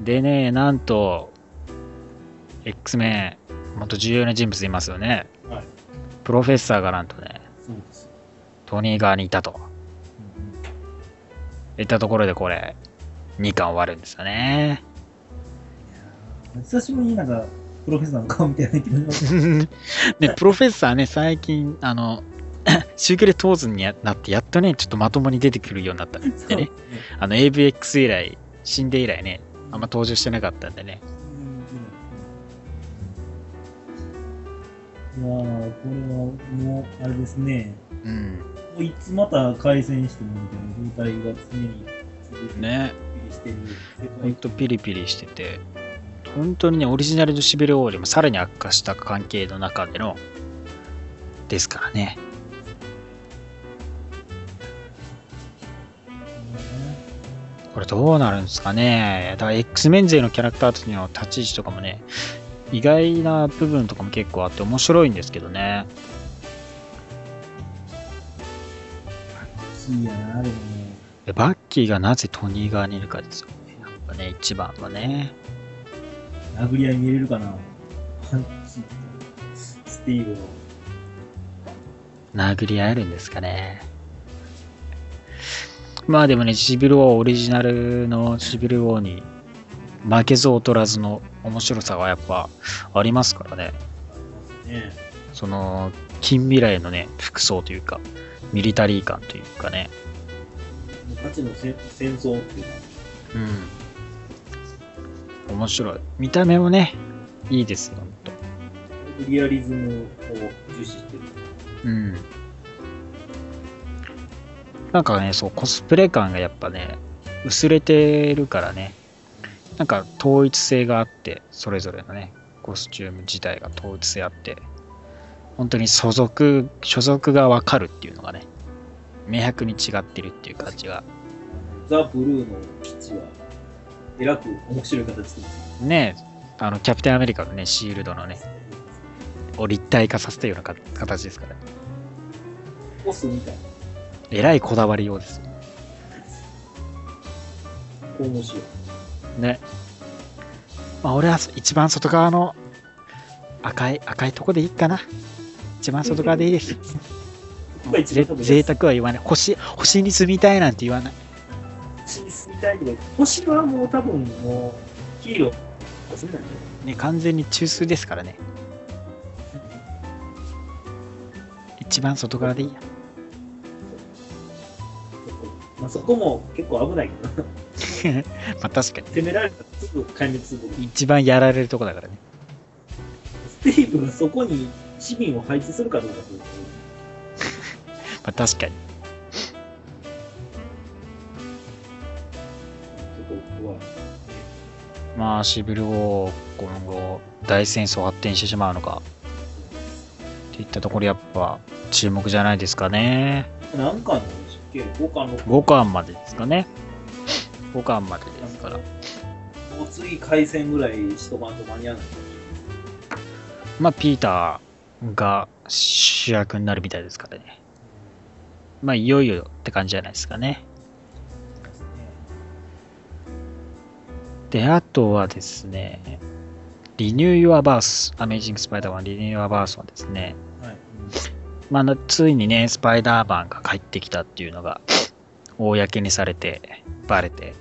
でね、なんと、X メン、もっと重要な人物いますよね。はい。プロフェッサーがなんとね。トニー側にいたと。いったところでこれ、2巻終わるんですよね。久しぶりになんか、プロフェッサーの顔みたいな気がします。<laughs> ね、プロフェッサーね、最近、あの、<laughs> シューケレトーズになって、やっとね、ちょっとまともに出てくるようになったんでね。あの、AVX 以来、死んで以来ね、あんま登場してなかったんでね。いやー、これはもう、あれですね。うん。もういつまた回戦してもみたいな状態が常に続いてね。ほんとピリピリしてて、本当にね、オリジナルのシビル王よりもさらに悪化した関係の中での、ですからね。これどうなるんですかね。だから X メン勢のキャラクターたちの立ち位置とかもね、意外な部分とかも結構あって面白いんですけどね。いいやな、でもね。でバッキーがなぜトニー側にいるかですよね。やっぱね、一番はね。殴り合い見れるかなとスティーブの。殴り合えるんですかね。まあでもね、シビル王、オリジナルのシビル王に負けず劣らずの面白さがやっぱありますからね。ねその、近未来のね、服装というか、ミリタリー感というかね。ガチの戦戦争っていうか、うん。面白い。見た目もね、いいですよ、ほんと。リアリズムを重視してる。うん。なんかね、そう、コスプレ感がやっぱね、薄れてるからね、なんか統一性があって、それぞれのね、コスチューム自体が統一性あって、本当に所属、所属がわかるっていうのがね、明白に違ってるっていう感じが、ザ・ブルーの基地は、えらく面白い形です。ね、あの、キャプテンアメリカのね、シールドのね、を立体化させたようなか形ですから、ボスみたいな。えらいこだわりようですよ面白い。ね。まあ、俺は一番外側の赤い、赤いとこでいいかな。一番外側でいいです。贅沢は言わない。星、星に住みたいなんて言わない。星に住みたいけど、星はもう多分もう、ヒーロー。ね、完全に中枢ですからね。一番外側でいいや。まあ、そこも結構危ないけど、<laughs> まあ確かに。攻められたらすぐ壊滅する。一番やられるとこだからね。スティーブがそこに市民を配置するかどうかというと <laughs> まあ確かに。ちょっと怖い。まあシビルを今後大戦争発展してしまうのか。っていったところやっぱ注目じゃないですかね。なんでしたっけ ?5 巻の5巻までですかね。5巻までですから。もう次回戦ぐらいしとかんと間に合わない。まあ、ピーターが主役になるみたいですからね。まあ、いよいよって感じじゃないですかね。で、あとはですね、リニュー・ユア・バース、アメイジング・スパイダーマン、リニュー・ユア・バースはですね、はい。まあ、ついにね、スパイダーマンが帰ってきたっていうのが、公にされて、バレて、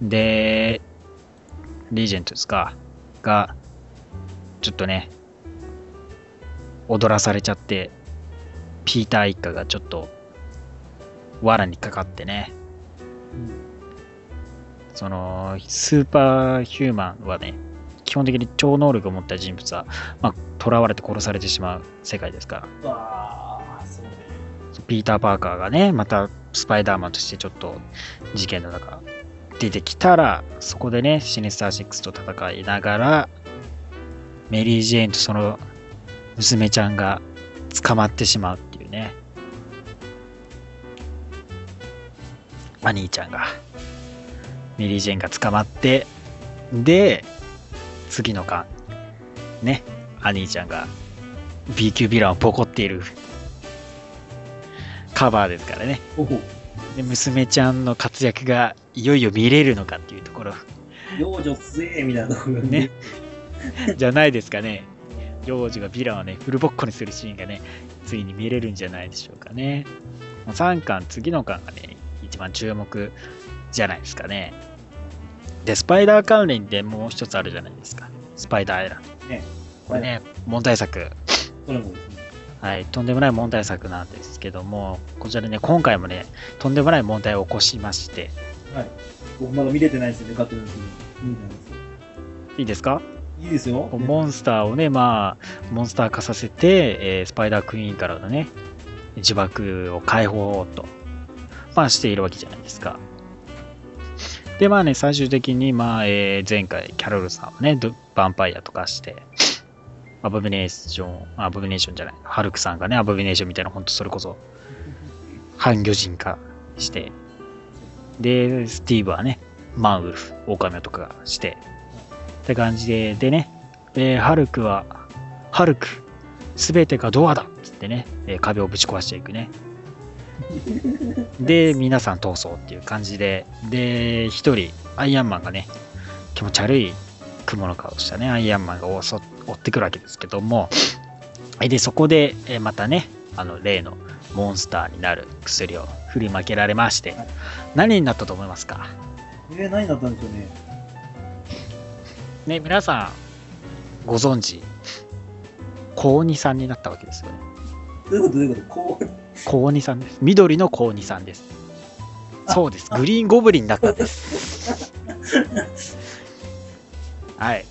で、リージェントですか、が、ちょっとね、踊らされちゃって、ピーター一家がちょっと、藁にかかってね、その、スーパーヒューマンはね、基本的に超能力を持った人物は、まあ、囚われて殺されてしまう世界ですから。ああ、そうね。ピーター・パーカーがね、またスパイダーマンとしてちょっと事件の中出てきたら、そこでね、シネスター6と戦いながら、メリー・ジェーンとその娘ちゃんが捕まってしまうっていうね。アニーちゃんが、メリー・ジェーンが捕まって、で、次の巻、ね、アニーちゃんが B 級ヴィランをボコっているカバーですからね。で娘ちゃんの活躍がいよいよ見れるのかっていうところ幼女つえみたいなところがね。<laughs> じゃないですかね。幼女がヴィランをね、フルボッコにするシーンがね、ついに見れるんじゃないでしょうかね。3巻、次の巻がね、一番注目じゃないですかね。で、スパイダー関連でもう一つあるじゃないですか。スパイダーアイランド。ね。これね、問題作。それもですね。はい、とんでもない問題作なんですけども、こちらでね、今回もね、とんでもない問題を起こしまして、はい。僕まだ見れてないですよね、勝手な時に。見れてないですよ。いいですか？いいですよ。モンスターをね、まあ、モンスター化させて、えースパイダークイーンからのね、呪縛を解放と、まあ、しているわけじゃないですか。で、まあね、最終的に、まあ、えー前回、キャロルさんをね、ドヴァンパイアとかして、アボミネーション、アボミネーションじゃない、ハルクさんがね、アボミネーションみたいな、ほんとそれこそ、半魚人化して、で、スティーブはね、マンウルフ、オオカミとかして、って感じで、でね、で、ハルクは、ハルク、すべてがドアだっつってね、壁をぶち壊していくね。で、皆さん逃走っていう感じで、で、一人、アイアンマンがね、気持ち悪い雲の顔したね、アイアンマンが襲って追ってくるわけですけども、えで、そこで、えーまたね、あの、例のモンスターになる薬を振りまけられまして、何になったと思いますか？えー、何だったんでしょうね。ね、皆さん、ご存知、高2さんになったわけですよね。どういうこと？どういうこと？高2さんです。緑の高2さんです。そうです。グリーンゴブリンになったんです。<laughs> はい。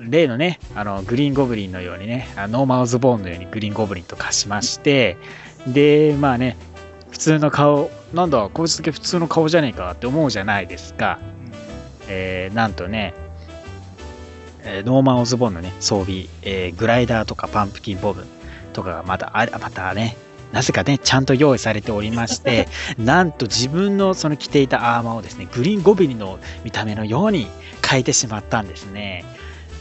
あのー例のね、あの、グリーンゴブリンのようにね、あノーマン・オズボーンのようにグリーンゴブリンと化しまして、で、まあね、普通の顔、なんだ、こいつだけ普通の顔じゃねえかって思うじゃないですか。えーなんとね、えーノーマン・オズボーンのね、装備、えーグライダーとかパンプキンボムとかがまたあれ、またね、なぜかね、ちゃんと用意されておりまして、<laughs> なんと自分のその着ていたアーマーをですね、グリーンゴブリンの見た目のように変えてしまったんですね。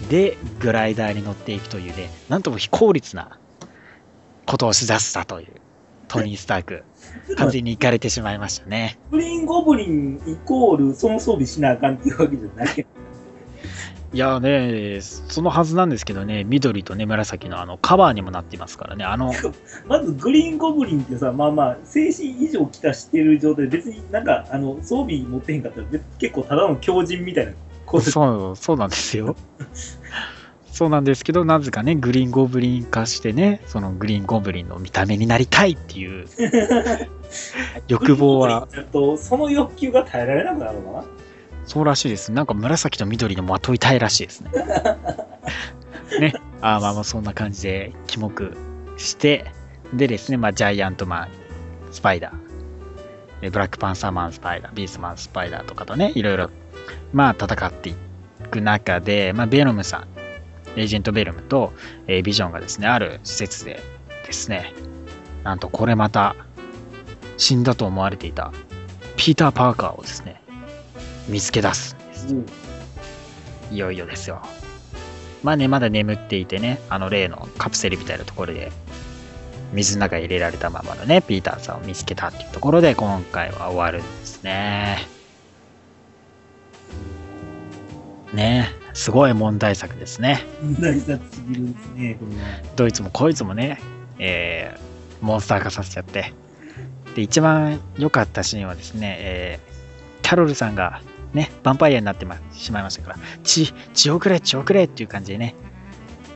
で、グライダーに乗っていくというね、なんとも非効率なことをしだしたという、トニー・スターク、<laughs> 完全に行かれてしまいましたね。グリーンゴブリンイコールその装備しなあかんっていうわけじゃない。いやね、そのはずなんですけどね、緑とね、紫のあのカバーにもなっていますからね、あの、<laughs> まずグリーンゴブリンってさ、まあまあ、精神異常きたしてる状態で、別になんか、あの、装備持ってへんかったら、別結構ただの強人みたいなそう、そうなんですよ。<laughs> そうなんですけど、なぜかね、グリーンゴブリン化してね、そのグリーンゴブリンの見た目になりたいっていう <laughs> 欲望は、と、その欲求が耐えられなくなるのかな？そうらしいです。なんか紫と緑のまといたいらしいですね。<laughs> ね。あーまあまあそんな感じで、キモくして、でですね、まあジャイアントマン、スパイダー、えブラックパンサーマンスパイダー、ビーストマンスパイダーとかとね、いろいろ、まあ戦っていく中で、まあベノムさん、エージェントベルムと、えービジョンがですね、ある施設でですね、なんとこれまた死んだと思われていたピーター・パーカーをですね、見つけ出すんです。いよいよですよ。まあね、まだ眠っていてね、あの例のカプセルみたいなところで、水の中に入れられたままのね、ピーターさんを見つけたっていうところで、今回は終わるんですね。ねすごい問題作ですね。大殺すぎるんですね、これは。どいつもこいつもね、えーモンスター化させちゃって。で、一番良かったシーンはですね、えーキャロルさんがね、ヴァンパイアになってましまいましたから、血、血をくれ、血をくれっていう感じでね、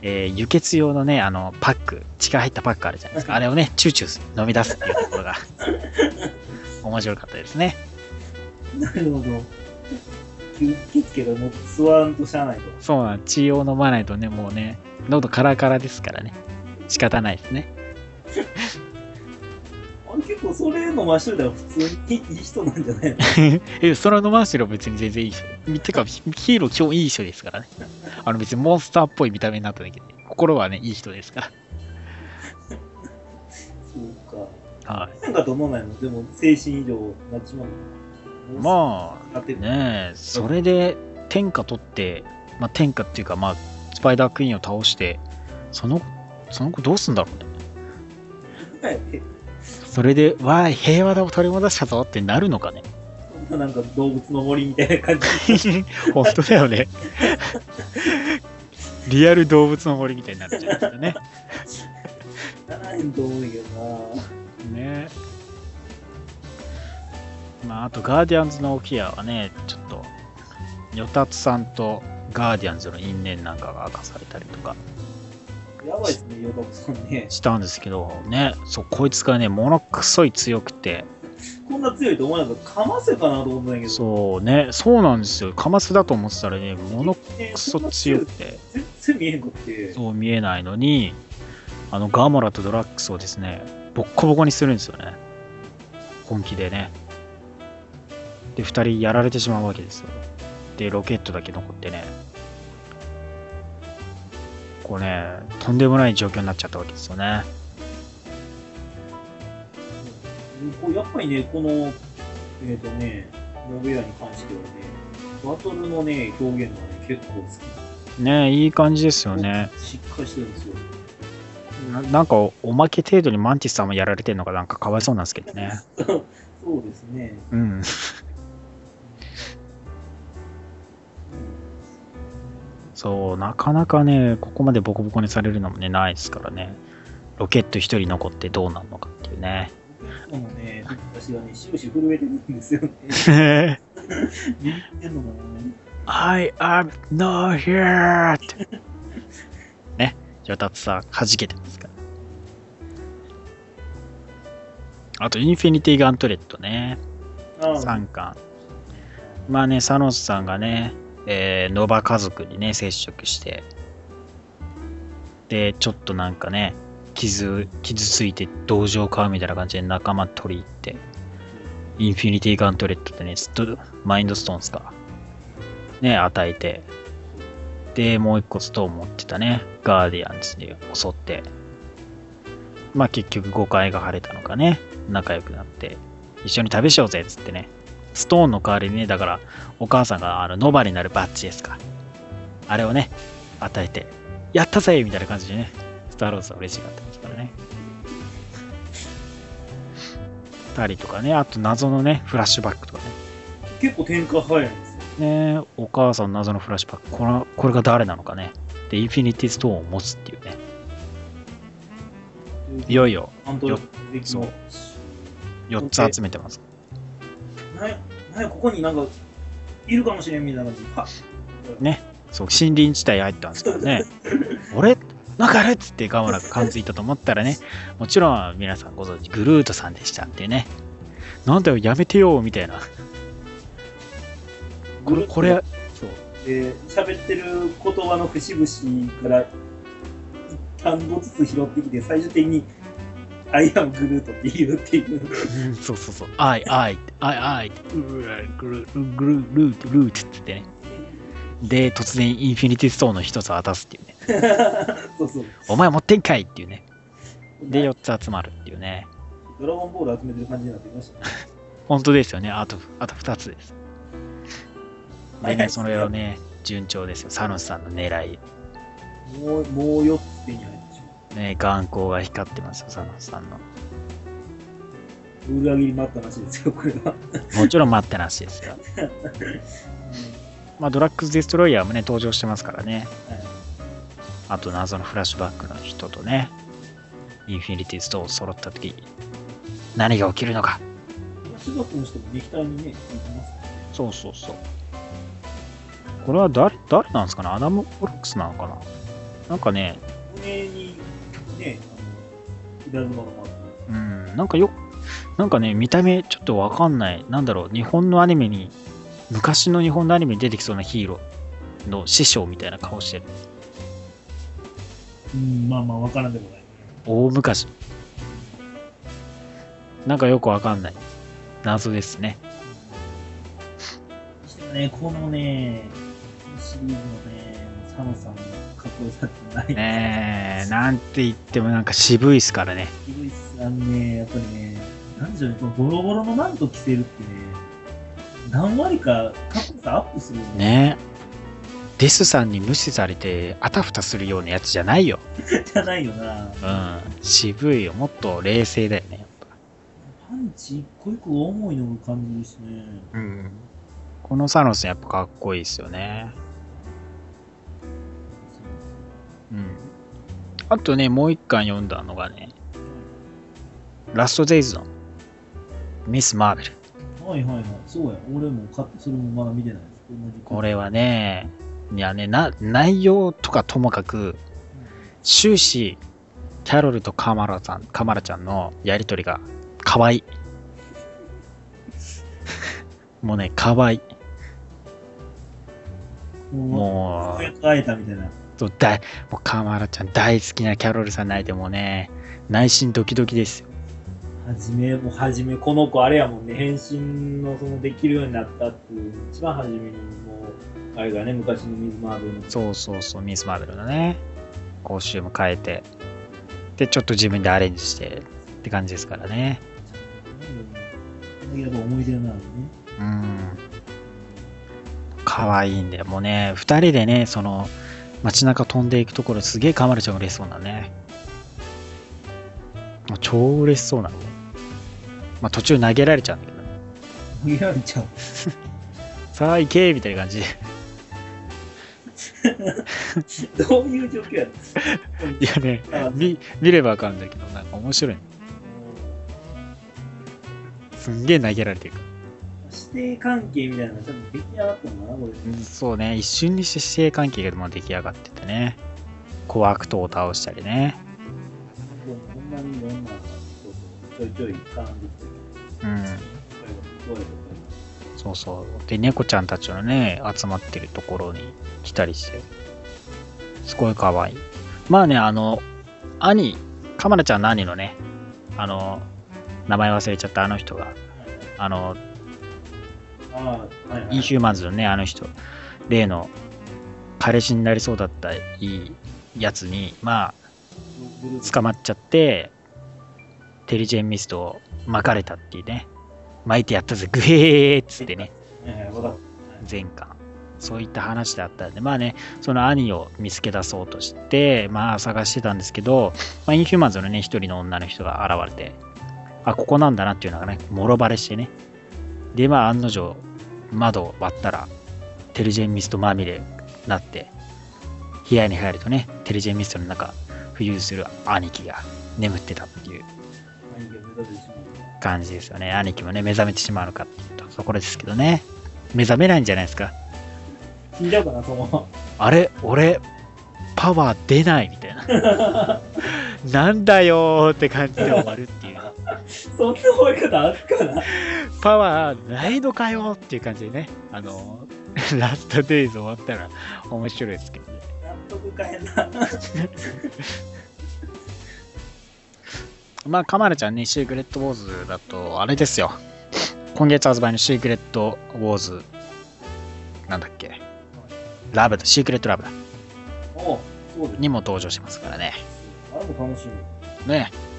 えー輸血用のね、あの、パック、血が入ったパックあるじゃないですか。あれをね、チューチュー飲み出すっていうところが、面白かったですね。<laughs> なるほど。吸気つけがもう吸わんとしゃあないと。そうなん、血を飲まないとね、もうね、喉カラカラですからね。仕方ないですね。<laughs> 結構それ飲ましといたら普通にいい人なんじゃないの？<laughs> え、それのマーシロ別に全然いい人。てか、ヒヒーロー今日いい人ですからね。あの別にモンスターっぽい見た目になっただけで、心はね、いい人ですか <laughs> そうか。ら。はなんかどうないの？でも精神異常になっちまうい。のまあ、ねえ、それで天下取って、まあ天下っていうか、まあ、スパイダークイーンを倒して、その、その子どうすんだろうね。は <laughs> いそれで、わあ、平和だを取り戻したぞってなるのかね。ななんか動物の森みたいな感じ。<laughs> 本当だよね。<laughs> リアル動物の森みたいになるんじゃないですかね。ならへんと思うんだけどな。ねまあ、あと、ガーディアンズのオキアはね、ちょっと、ヨタツさんとガーディアンズの因縁なんかが明かされたりとかやばいですね、ヨタクさんね。したんですけど、ね、そう、こいつがね、ものくそい強くて、こんな強いと思わなかった。かませかなと思ったんだけど。そうね、そうなんですよ。カマスだと思ってたらね、ものねくそ強くて、全然見えへんかって。そう見えないのに、あのガモラとドラッグスをですね、ボッコボコにするんですよね。本気でね。で、二人やられてしまうわけですよ。で、ロケットだけ残ってね。こうね、とんでもない状況になっちゃったわけですよね。やっぱりね、この、えっ、とね、ノベアに関してはね、バトルのね、表現がね、結構好き。ねいい感じですよね。しっかりしてるんですよ。ななんかお、おまけ程度にマンティスさんもやられてるのがなんかかわいそうなんですけどね。<laughs> そうですね。うん。そう、なかなかね、ここまでボコボコにされるのもね、ないですからね。ロケット一人残ってどうなるのかっていうね。でもね、私はね、終始震えてるんですよね。ビビってんのかな I am not here! って。ね、ジョタツさん、弾けてますから。あと、インフィニティガントレットね。ああ3巻。まあね、サノスさんがね、えーノバ家族にね、接触して、で、ちょっとなんかね、傷、傷ついて同情買うみたいな感じで仲間取り入って、インフィニティガントレットでね、ストマインドストーンっすか、ね、与えて、で、もう一個ストーン持ってたね、ガーディアンズに襲って、まあ結局誤解が晴れたのかね、仲良くなって、一緒に旅しようぜっつってね、ストーンの代わりにね、だから、お母さんがあのノバになるバッジですか。あれをね、与えて、やったぜみたいな感じでね、スターローズは嬉しかったですからね。たりとかね、あと謎のね、フラッシュバックとかね。結構展開早いんですよ。ねお母さんの謎のフラッシュバック、これこれが誰なのかね。で、インフィニティストーンを持つっていうね。いよいよそう4つ集めてます。なんここになんか、いるかもしれんみたいな感じで、パッそう、森林地帯入ったんですけどね。<laughs> 俺なんかあれっつってガモラが感づいたと思ったらね、もちろん皆さんご存知、グルートさんでしたってね。なんだよ、やめてよ、みたいな。これ、これ、そう。で、喋ってる言葉の節々から、一単語ずつ拾ってきて、最終的に、アイアムグルートって言うっていう。うんそうそうそう。アイ、アイ、アイ、アイ、グル、グル、グル、ルート、ルートって言ってね。で、突然インフィニティストーンの一つ渡すっていうね。<laughs> そうそう。お前持ってんかいっていうね。で、4つ集まるっていうね。ドラゴンボール集めてる感じになってきましたね。<laughs> 本当ですよね。あと、あと2つです。でね、それをね、順調ですよ。サノスさんの狙い。もう、もう4つ手に入ね、眼光が光ってますよ、サノスさんの。う。裏切り待った話ですよ、これは。もちろん待ってなしですよ。<laughs> まあ、ドラッグス・デストロイヤーもね、登場してますからね。はいあと、謎のフラッシュバックの人とね、インフィニティストーン揃った時何が起きるのか。フラッシュバックの人も撃退にね、行きますね。そうそうそう。これは誰、誰なんですかね？アダム・フォックスなのかな？なんかね、ね、あの、稲妻が回ってうん、なんかよ、なんかね、見た目ちょっとわかんない。なんだろう、日本のアニメに昔の日本のアニメに出てきそうなヒーローの師匠みたいな顔してる。うん、まあまあ、わからんでもない。大昔。なんかよくわかんない。謎ですね。ね、このね、シリーズのね、さかない。ねえ、なんて言ってもなんか渋いっすからね。ヒルイスさんね、やっぱりね、なんでしょうね、このボロボロのマント着せるってね、何割かかっこよさアップするよね。ねデスさんに無視されてあたふたするようなやつじゃないよ。<laughs> じゃないよな。うん。渋いよ。もっと冷静だよね。やっぱパンチ一個一個重いのが感じるしね。うん。このサノスやっぱかっこいいっすよね。うん。あとね、もう一巻読んだのがね、ラストデイズのミス・マーベル。はいはいはい。そうや。俺も買って、それもまだ見てないこれはね、いやね、な、内容とかともかく、終始、キャロルとカマラさん、カマラちゃんのやりとりが可愛い。<laughs> もうね、可愛い。ももう、や変えたみたいな。う、そう大もうカマラちゃん大好きなキャロルさん泣いてもうね、内心ドキドキですよ。はじめ、もうはじめ、この子あれやもんね、変身のそのできるようになったっていう、一番初めにもう、あれがね、昔の水マーベルの。そうそうそう、ミス・マーベルのね、コスチューム変えて、で、ちょっと自分でアレンジしてって感じですからね。うん。や思い出になるね。うん。可愛いんだよ。もうね、二人でね、その、街中飛んでいくところすげえカマルちゃん嬉しそうなね。もう超嬉しそうなの。まあ途中投げられちゃうんだけどね。見られちゃう。<laughs> さあ行けみたいな感じで。どういう状況やっいやね、た見見ればわかるんだけど、なんか面白いの。すんげえ投げられてる。指定関係みたいなのが多分出来上がったのかな、これ。うんそうね、一瞬にして師弟関係が出来上がっててね。小悪党を倒したりね。でもほんまにいろんな、ちょいちょい絡んできてる。うん。そうそう。で、猫ちゃんたちのね、集まってるところに来たりして、すごい可愛い。まあね、あの、兄、カマラちゃんの兄のね、あの、名前忘れちゃったあの人が、あの、はいはい。インヒューマンズのね、あの人、例の彼氏になりそうだったいいやつに、まあ、捕まっちゃって、テリジェンミストを巻かれたっていうね、巻いてやったぜ、グヘーっつってね、前巻。そういった話だったんで、まあね、その兄を見つけ出そうとして、まあ探してたんですけど、まあ、インヒューマンズのね、一人の女の人が現れて、あ、ここなんだなっていうのがね、もろバレしてね。で、まあ案の定、窓を割ったら、テルジェンミストまみれになって、部屋に入るとね、テルジェンミストの中、浮遊する兄貴が眠ってたっていう。感じですよね。兄貴もね、目覚めてしまうのかっていうと、そこですけどね。目覚めないんじゃないですか。死んじゃうかな、その。あれ？俺、パワー出ないみたいな。<laughs> なんだよーって感じで終わるっていう。<laughs> そんな終わり方あるかな？パワーないのかよっていう感じでね。あの、<laughs> ラストデイズ終わったら面白いですけどね。納得かへんな。<laughs> まあ、カマルちゃんね、シークレットウォーズだと、あれですよ。今月発売のシークレットウォーズ、なんだっけ？ラブだ、シークレットラブだ。おうそうです。にも登場しますからね。あれも楽しみ。ね。え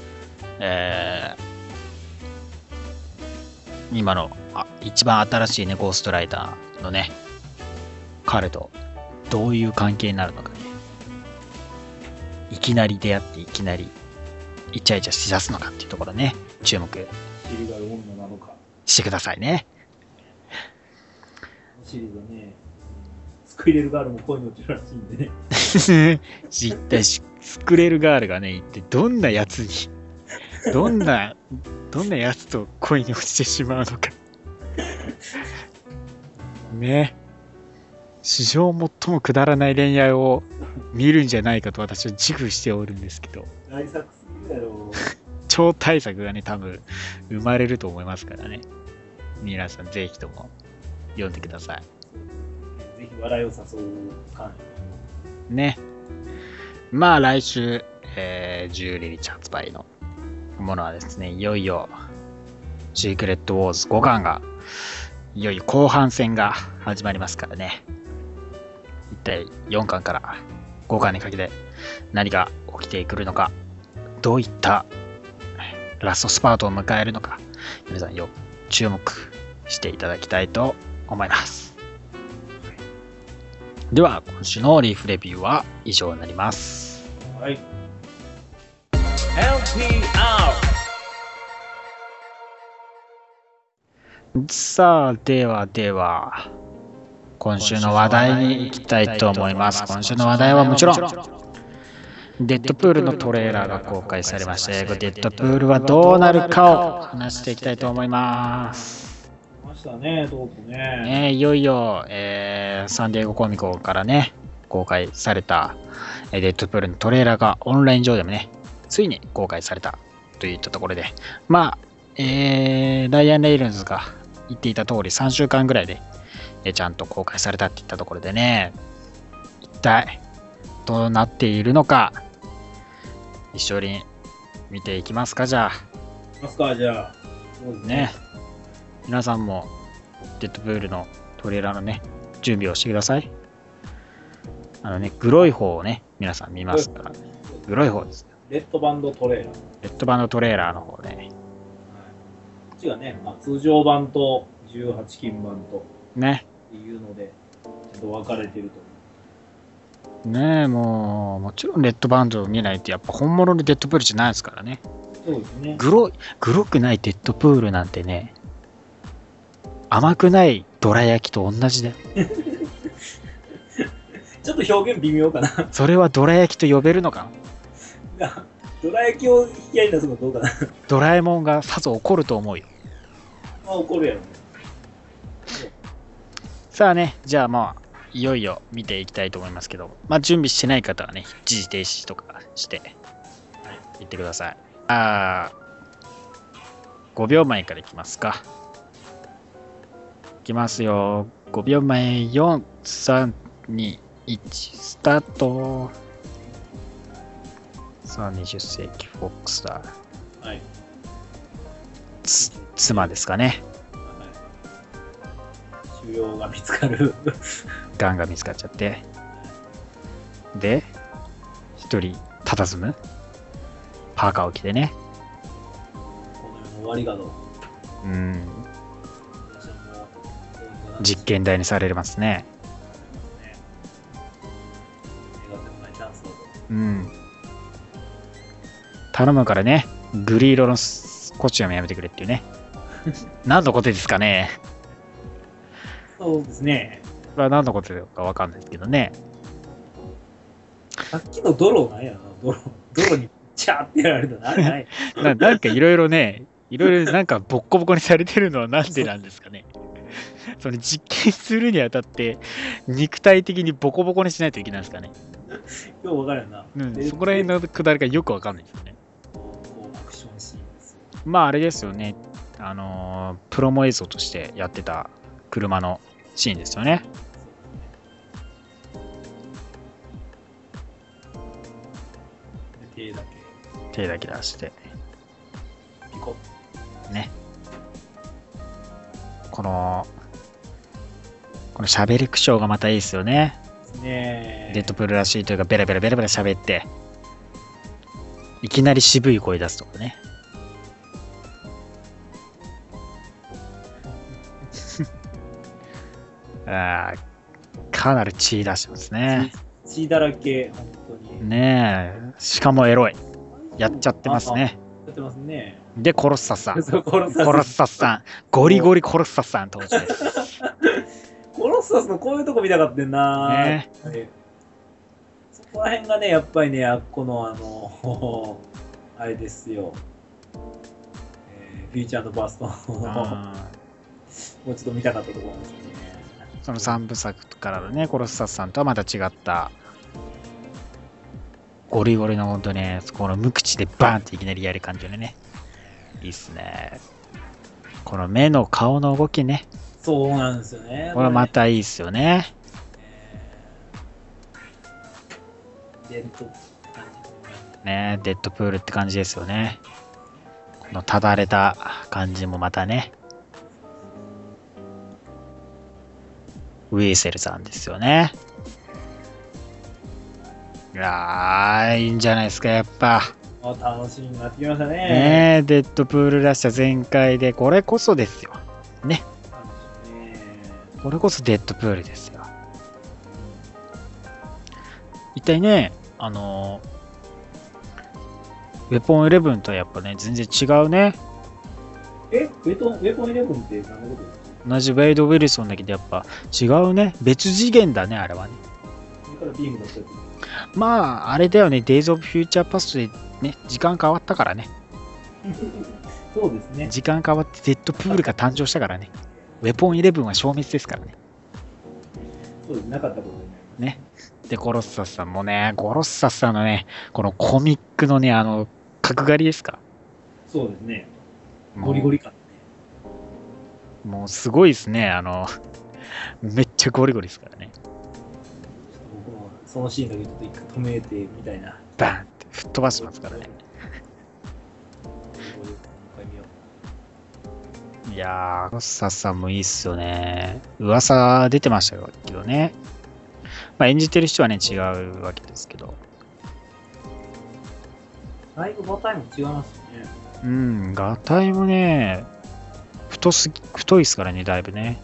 ー、今のあ一番新しいね、ゴーストライダーのね、彼とどういう関係になるのかね。いきなり出会っていきなりイチャイチャしだすのかっていうところね、注目。してくださいね。シリーズはね、スクリレルガールも恋に落ちるらしいんでね。<laughs> 実体しスクレルガールがね、一体どんなやつに、どんな、どんなやつと恋に落ちてしまうのか。ね。史上最もくだらない恋愛を見るんじゃないかと私は自負しておるんですけど、大作すぎるやろ。<laughs> 超大作がね、多分生まれると思いますからね。皆さんぜひとも読んでください。ぜひ笑いを誘う感ね。まあ来週、えー、12日発売のものはですね、いよいよ、シークレットウォーズ5巻が、いよいよ後半戦が始まりますからね。一体4巻から5巻にかけて何が起きてくるのか、どういったラストスパートを迎えるのか、皆さんよ、注目していただきたいと思います。では、今週のリーフレビューは以上になります。はい。LPR さあ、ではでは、今週の話題に行きたいと思います。今週の話題はもちろん、デッドプールのトレーラーが公開されました。英語デッドプールはどうなるかを話していきたいと思います。ね、いよいよ、えーサンディエゴコミコンからね、公開された、えーデッドプールのトレーラーがオンライン上でもね、ついに公開されたといったところで、まあ、えーライアン・レイルンズが言っていた通り3週間ぐらいで、えーちゃんと公開されたっていったところでね、一体どうなっているのか、一緒に見ていきますか、じゃあ。いきますか、じゃあ。ね。皆さんも、デッドプールのトレーラーのね、準備をしてください。あのね、グロい方をね、皆さん見ますから、グロい方です。レッドバンドトレーラー。レッド版のトレーラーの方ね、こっちがね、まあ、通常版と18金版とね、っていうので、ちょっと分かれてるとねえ、もう、もちろんレッドバンドを見ないと、やっぱ本物のデッドプールじゃないですからね。そうですね。グロい、グロくないデッドプールなんてね、甘くないどら焼きと同じだよ。<laughs> ちょっと表現微妙かな。それはどら焼きと呼べるのか <laughs> ドラ焼きを引き合いに出すのどうかな。ドラえもんがさぞ怒ると思うよ。まあ怒るやろね。さあね、じゃあまあ、いよいよ見ていきたいと思いますけど、まあ準備してない方はね、一時停止とかして、行ってください。あー、5秒前からいきますか。いきますよ。5秒前、4、3、2、1、スタート。さあ、20世紀フォックスだ。はい。つ妻ですかね。腫瘍が見つかる。<laughs> ガンが見つかっちゃって。で、一人、佇む。パーカーを着てね。この世の終わりがどう？うん、実験台にされますね。うん。頼むからね、グリー色のスコチュームやめてくれっていうね。<laughs> 何のことですかね。そうですね。これは何のことかわかんないですけどね。さっきの泥なんやな。泥、泥にチャーってやられたの。あれない。<laughs> ななんかいろいろね、いろいろなんかボッコボコにされてるのはなんでなんですかね。<laughs> その実験するにあたって、肉体的にボコボコにしないといけないんですかね。よう分かるよな。うん、でそこら辺のくだりがよくわかんないですよね。まああれですよね。あのープロモ映像としてやってた車のシーンですよね。で手だけ手だけ出して。ピコね。この、この喋り口調がまたいいですよね。ッねえ。デッドプールらしいというか、ベラベラベラベラ喋って、いきなり渋い声出すとかね。あーかなり血出してますね。血だらけ、本当に。ねえ、しかもエロい。やっちゃってますね。やってますね。で、コロッサさん。コロッサさん。ゴリゴリコロッサさん登場です。コロッサスのこういうとこ見たかったんな、ねそこら辺がね、やっぱりね、あっこの、あの、<laughs> あれですよ。えーフィーチャーバースト <laughs> もうちょっと見たかったところなんです。その3部作からのね、コロッサスさんとはまた違った、ゴリゴリのほんとね、この無口でバーンっていきなりやる感じでね。いいっすね。この目の顔の動きね。そうなんですよね。これはまたいいっすよね。伝統ねデッドプールって感じですよね。このただれた感じもまたね。ウィーセルさんですよね。いやー、いいんじゃないですか、やっぱ。あ楽しみになってきましたね。ねえ、デッドプールらしさ全開で、これこそですよ。ね。ねこれこそデッドプールですよ。一体ね、あのウェポン11とはやっぱね、全然違うね。え、ウェトンウェポンイレブンって何のことですか？同じウェイド・ウィルソンだけどやっぱ違うね。別次元だね、あれはね。まあ、あれだよね。デイズ・オブ・フューチャー・パストでね、時間変わったからね。つ <laughs> そうですね。時間変わってデッドプールが誕生したからね。ウェポン11は消滅ですからね。そうです。なかったことでね。ね。で、ゴロッサスさんもね、ゴロッサスさんのね、このコミックのね、あの、角刈りですか？そうですね。ゴリゴリ感ね。もうすごいですね。あの、めっちゃゴリゴリですからね。僕もそのシーンだけちょっと一回止めてみたいな。バーンって吹っ飛ばしますからね。いやー、ゴロッサスさんもいいっすよね。噂出てましたけどね。まあ、演じてる人はね、違うわけですけど。う。だいぶ馬体も違いますよね。うん、ガタイもね、太すぎ、太いっすからね、だいぶね。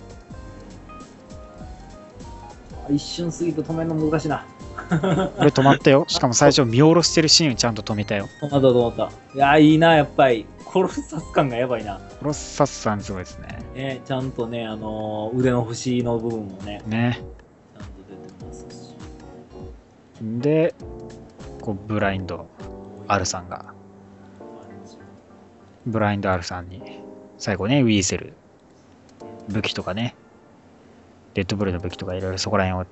あ一瞬過ぎて止めるの難しいな。<laughs> これ止まったよ。しかも最初見下ろしてるシーンちゃんと止めたよ。止まった止まった。いや、いいな、やっぱり。殺さす感がやばいな。ゴロッサスさんすごいですね。ね、ちゃんとね、あのー腕の節の部分もね、ね。ちゃんと出てますし。で、こう、ブラインド、R さんが、ブラインド R さんに、最後ね、ウィーセル、武器とかね、デッドブルの武器とかいろいろそこら辺を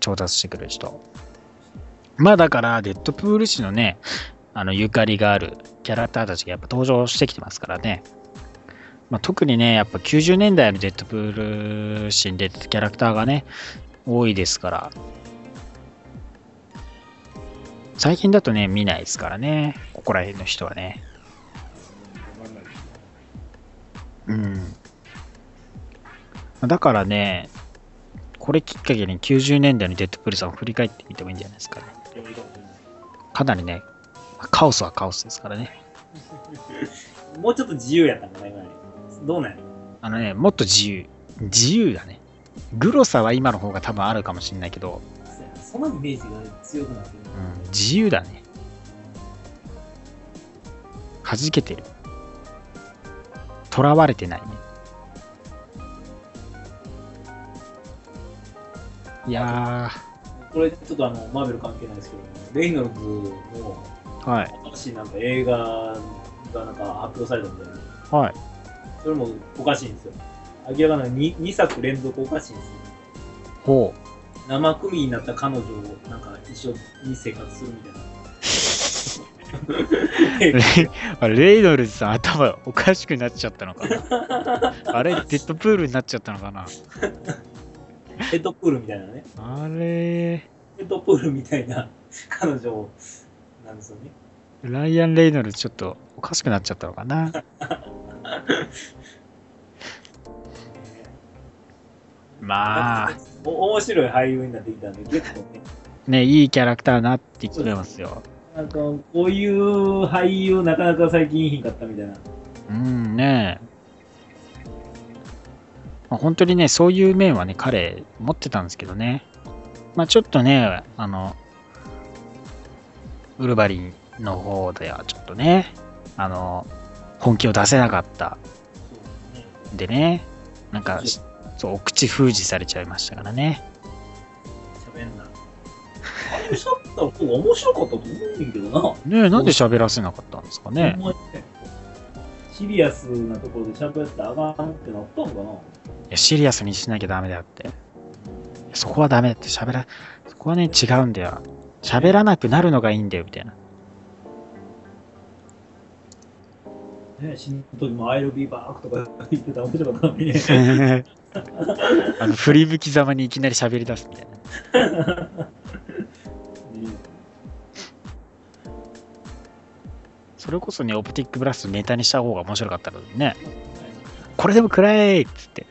調達してくる人。まあだから、デッドプール誌のね、あの、ゆかりがあるキャラクターたちがやっぱ登場してきてますからね。まあ、特にね、やっぱ90年代のデッドプール誌に出てたキャラクターがね、多いですから、最近だとね、見ないですからね。ここら辺の人はね。うん。だからね、これきっかけに90年代のデッドプールさんを振り返ってみてもいいんじゃないですかね。かなりね、カオスはカオスですからね。<laughs> もうちょっと自由やったんかな、今。どうなんやろあのね、もっと自由。自由だね。グロさは今の方が多分あるかもしれないけど、そのイメージが強くなってる。うん、自由だね。弾けてる。囚われてないね。いやこれちょっとあの、マーベル関係ないですけど、レイノルズの新しいなんか映画がなんか発表されたみたいで、はい。それもおかしいんですよ。明らかに 2, 2作連続おかしいんですよ。ほ生組になった彼女をなんか一緒に生活するみたいな。<laughs> レイ <laughs> ノルズさん頭おかしくなっちゃったのかな。<laughs> あれデッドプールになっちゃったのかな。ヘッドプールみたいなね。あれ。ヘッドプールみたいな彼女なんですよね。ライアン・レイノルズちょっとおかしくなっちゃったのかな。まあ。お面白い俳優になってきたんで、結構ね、ねいいキャラクターになってきてますよなんかこういう俳優なかなか最近いいひんかったみたいな。うんねまあ本当にねそういう面はね彼持ってたんですけどね。まあちょっとねあのウルヴァリンの方ではちょっとねあの本気を出せなかった。でねなんかそうお口封じされちゃいましたからね。喋んな。った方が面白かったと思うんだけどな。ねえなんで喋らせなかったんですかねほんまにねシリアスなところで喋ったらあかんってなったのかないやシリアスにしなきゃダメだよってそこはダメだって喋らそこはね違うんだよ喋らなくなるのがいいんだよみたいなね、死ぬ時も I'll be back とか言ってたら面白かったのにね。<laughs> あの振り向きざまにいきなり喋り出すみたいな。<laughs> それこそね、オプティックブラストネタにした方が面白かったのにね。これでも食らえっつって。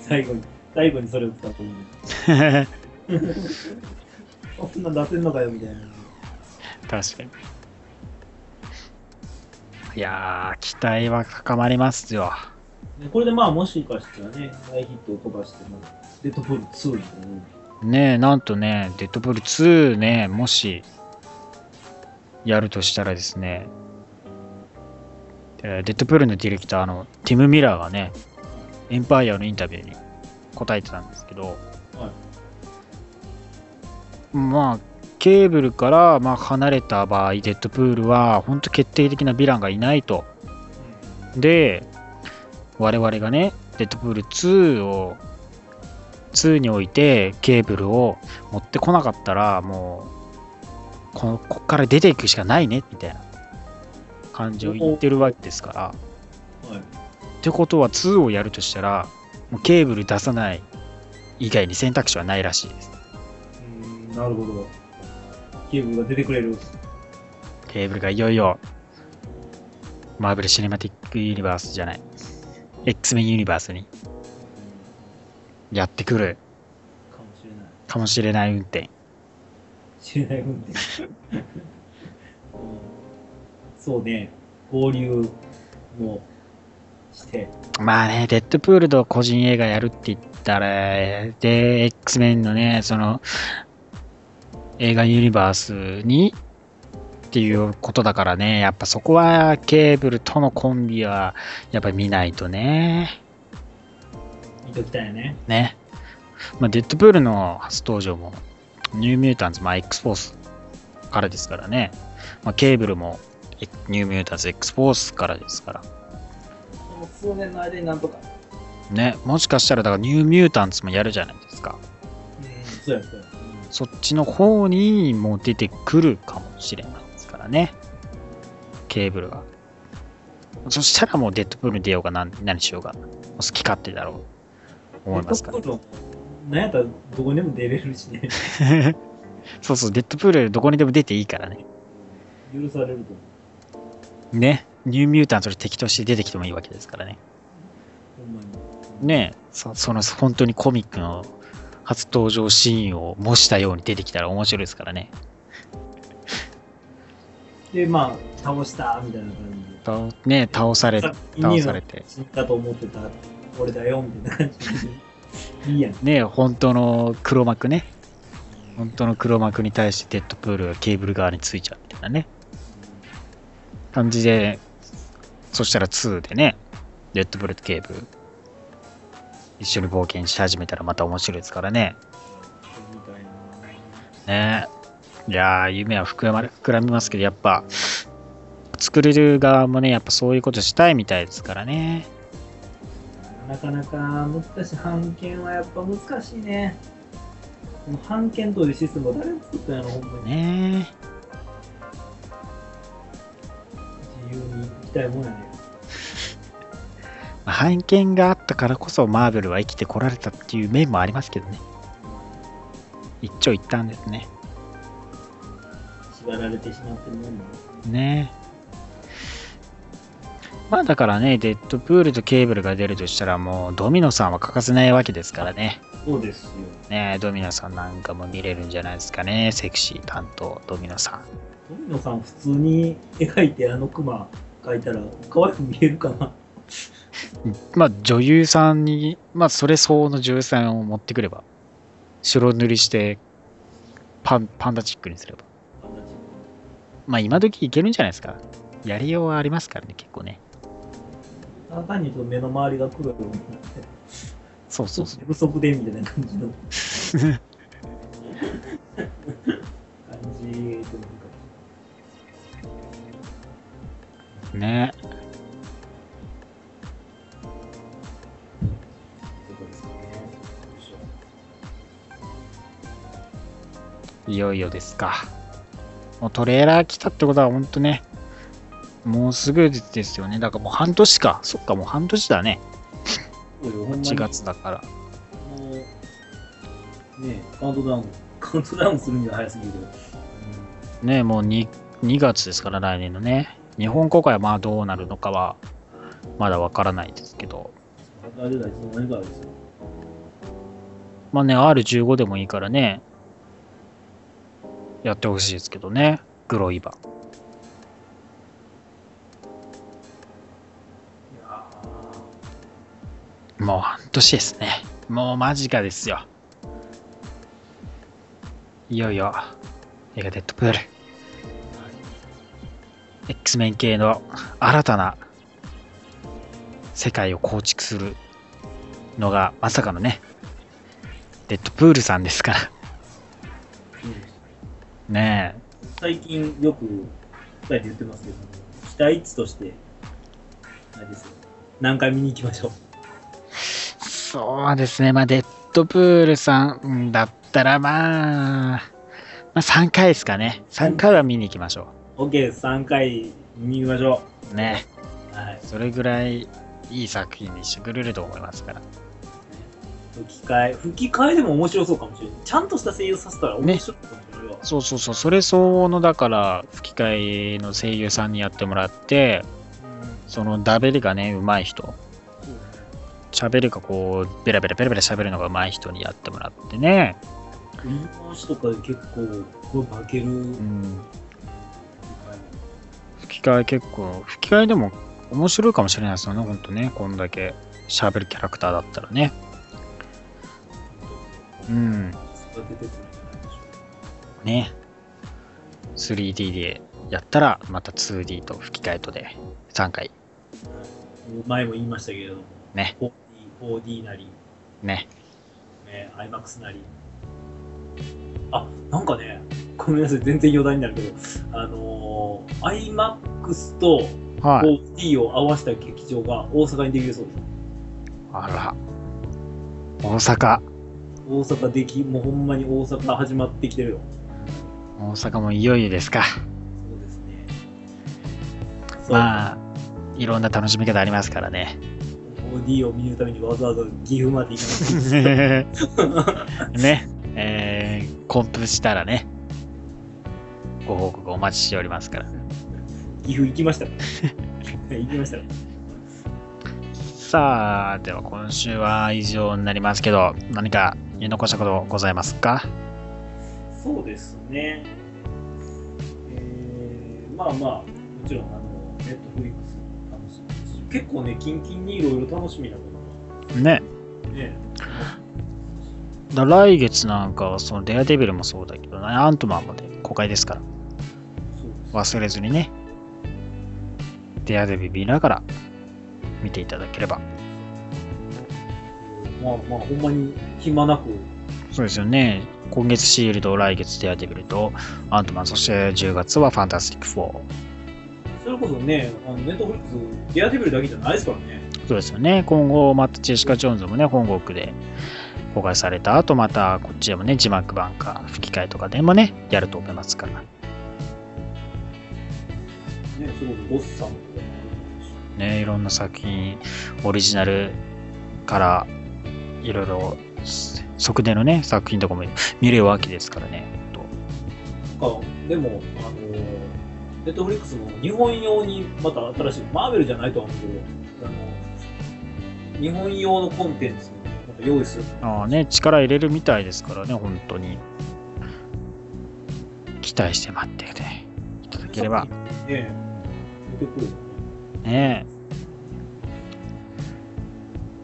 最後に、最後にそれを使ったのに。<laughs> そんなん出せんのかよみたいな。確かに。いやー、期待は高まりますよ。ねこれでまあもしかしたらね、大ヒットを飛ばしても、デッドプール2になるねえ、なんとね、デッドプール2ね、もし、やるとしたらですね、えーデッドプールのディレクターのティム・ミラーがね、エンパイアのインタビューに答えてたんですけど、まあ、ケーブルからまあ離れた場合、デッドプールは本当決定的なヴィランがいないと。で、我々がね、デッドプール2を、2においてケーブルを持ってこなかったら、もう、このこっから出ていくしかないね、みたいな感じを言ってるわけですから。はい。ってことは2をやるとしたら、もうケーブル出さない以外に選択肢はないらしいです。うーん、なるほど。ケーブルが出てくれる。ケーブルがいよいよ、マーベル・シネマティック・ユニバースじゃない、X メン・ユニバースにやってくるかもしれない。かもしれない運転。知れない運転。うんそうね、合流もして、まあね、デッドプールと個人映画やるって言ったら、で、X メンのね、その、映画ユニバースにっていうことだからね、やっぱそこはケーブルとのコンビはやっぱり見ないとね。見ときたいよね。ね。まあ、デッドプールの初登場も、ニューミュータンズ、まあ、X フォースからですからね。まあ、ケーブルも、えニューミュータンズ X フォースからですから。この数年の間になんとか。ね。もしかしたら、だからニューミュータンズもやるじゃないですか。うん、そうやそうや。そっちの方にも出てくるかもしれないですからね。ケーブルが。そしたらもうデッドプールに出ようが何何しようが、好き勝手だろう。思いますから。デッドプールなんやったらどこにでも出れるしね。<laughs> そうそう、デッドプールどこにでも出ていいからね。許されると思う。ね。ニューミュータントで敵として出てきてもいいわけですからね。ほんまに。ねそその本当にコミックの初登場シーンを模したように出てきたら面白いですからね。で、まあ、倒したみたいな感じで。倒ね倒され、さ倒されて。死んだと思ってた俺だよみたいな感じで。いいやん。ね本当の黒幕ね。本当の黒幕に対してデッドプールがケーブル側についちゃうみたいなね。感じで、そしたら2でね、デッドプールとケーブル、一緒に冒険し始めたらまた面白いですからね。ねいや、夢は膨らま膨らみますけど、やっぱ、作れる側もね、やっぱそういうことしたいみたいですからね。なかなか難しい。判権はやっぱ難しいね。この判権というシステムを誰が作ったんやろ、ほんまに。ね自由に行きたいもんやね。<laughs> まあ判権があったからこそマーベルは生きてこられたっていう面もありますけどね。一長一短ですね。縛られてしまってるもんね。ねまあだからね、デッドプールとケーブルが出るとしたらもうドミノさんは欠かせないわけですからね。そうですよ。ねドミノさんなんかも見れるんじゃないですかね。セクシー担当、ドミノさん。ドミノさん普通に描いてあのクマ描いたら可愛く見えるかな。<laughs> まあ女優さんに、まあそれ相応の女優さんを持ってくれば、白塗りしてパンパンダチックにすれば。まあ今時いけるんじゃないですか。やりようはありますからね、結構ね。ただ単に目の周りが黒いようになって、そうそうそう。不足でみたいな感じの感じでもいいかもねとこですかね。いよいよですか。もうトレーラー来たってことは本当ね、もうすぐですよね。だからもう半年か。そっか、もう半年だね。そうよほんまに1月だから。もう、ねカウントダウン、カウントダウンするには早すぎるけど。ねもう 2, 2月ですから、来年のね。日本公開はまあどうなるのかは、まだわからないですけど。うん。あれだ、いつの間にかですよ。まあね、R15 でもいいからね、やってほしいですけどね。グロイバ。いもう半年ですね。もう間近ですよ。いよいよ、映画デッドプール。X メン系の新たな世界を構築するのがまさかのね、デッドプールさんですから。ーうんね最近よく二人で言ってますけど、期待値として、あれですよ。何回見に行きましょう。え。そうですね。まあ、デッドプールさんだったらまあ、まあ3回ですかね。3回は見に行きましょ OK、3回見に行きましょう。ね。う。はい。それぐらいいい作品にしてくれると思いますから。吹き替え、吹き替えでも面白そうかもしれない。ちゃんとした声優させたら面白いかもしれないわ。そうそうそう、それ相応のだから吹き替えの声優さんにやってもらって、そのダベリがね、上手い人、喋りがこう、ベラベラベラベラ喋るのが上手い人にやってもらってね、振り回しとかで結構、これ化ける。うん、吹き替え結構、吹き替えでも面白いかもしれないですよね、ほんとね、こんだけ喋るキャラクターだったらね。うん。ね。3D でやったら、また 2D と吹き替えとで3回、前も言いましたけれども、ね。4D, 4D なり、ね。ね、IMAX なり。あ、なんかね、ごめんなさい、全然余談になるけど、あのー、IMAX とはい。4D を合わせた劇場が大阪にできるそうです。あら。大阪。大阪でき、もうほんまに大阪始まってきてるよ。大阪もいよいよですか。そうですね。まあ、いろんな楽しみ方ありますからね。4D を見るためにわざわざ岐阜まで行かなくていい <laughs> ね。えー、コンプしたらね、ご報告お待ちしておりますから。岐阜行きました。<laughs> 行きました。さあ、では今週は以上になりますけど、何か言い残したことございますか？そうですね。えー、まあまあ、もちろん、あの、ネットフリックス結構ね、キンキンにいろいろ楽しみなこね。とがね、だ来月なんかはそのデアデビルもそうだけど、ね、アントマンまで公開ですから、忘れずにね、デアデビル見ながら見ていただければ。まあまあ、ほんまに暇なく、そうですよね。今月シールド、来月デアデビルとアントマン、そして10月はファンタスティック4。それこそね、あのネットフリックス、デアデビルだけじゃないですからね。そうですよね。今後、またジェシカ・ジョーンズもね、本国で公開された後、またこっちでもね、字幕版か吹き替えとかでもね、やると思いますから。ね、それこそボスさんね、いろんな作品、オリジナルから、いろいろ、側でのね、作品とかも見れるわけですからね。とか、でも、あの、ネットフリックスも日本用にまた新しい、マーベルじゃないとは思うけど、あの、日本用のコンテンツなんか用意する。ああね、力入れるみたいですからね、本当に。期待して待ってていただければ。ね、出てくるよね。ねえ。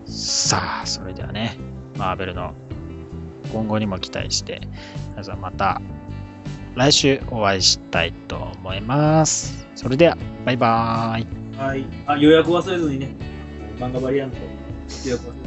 さあ、それではね、マーベルの今後にも期待して、皆さんまた来週お会いしたいと思います。それでは、バイバーイ。はい。あ、予約忘れずにね。漫画バリアント予約忘れずに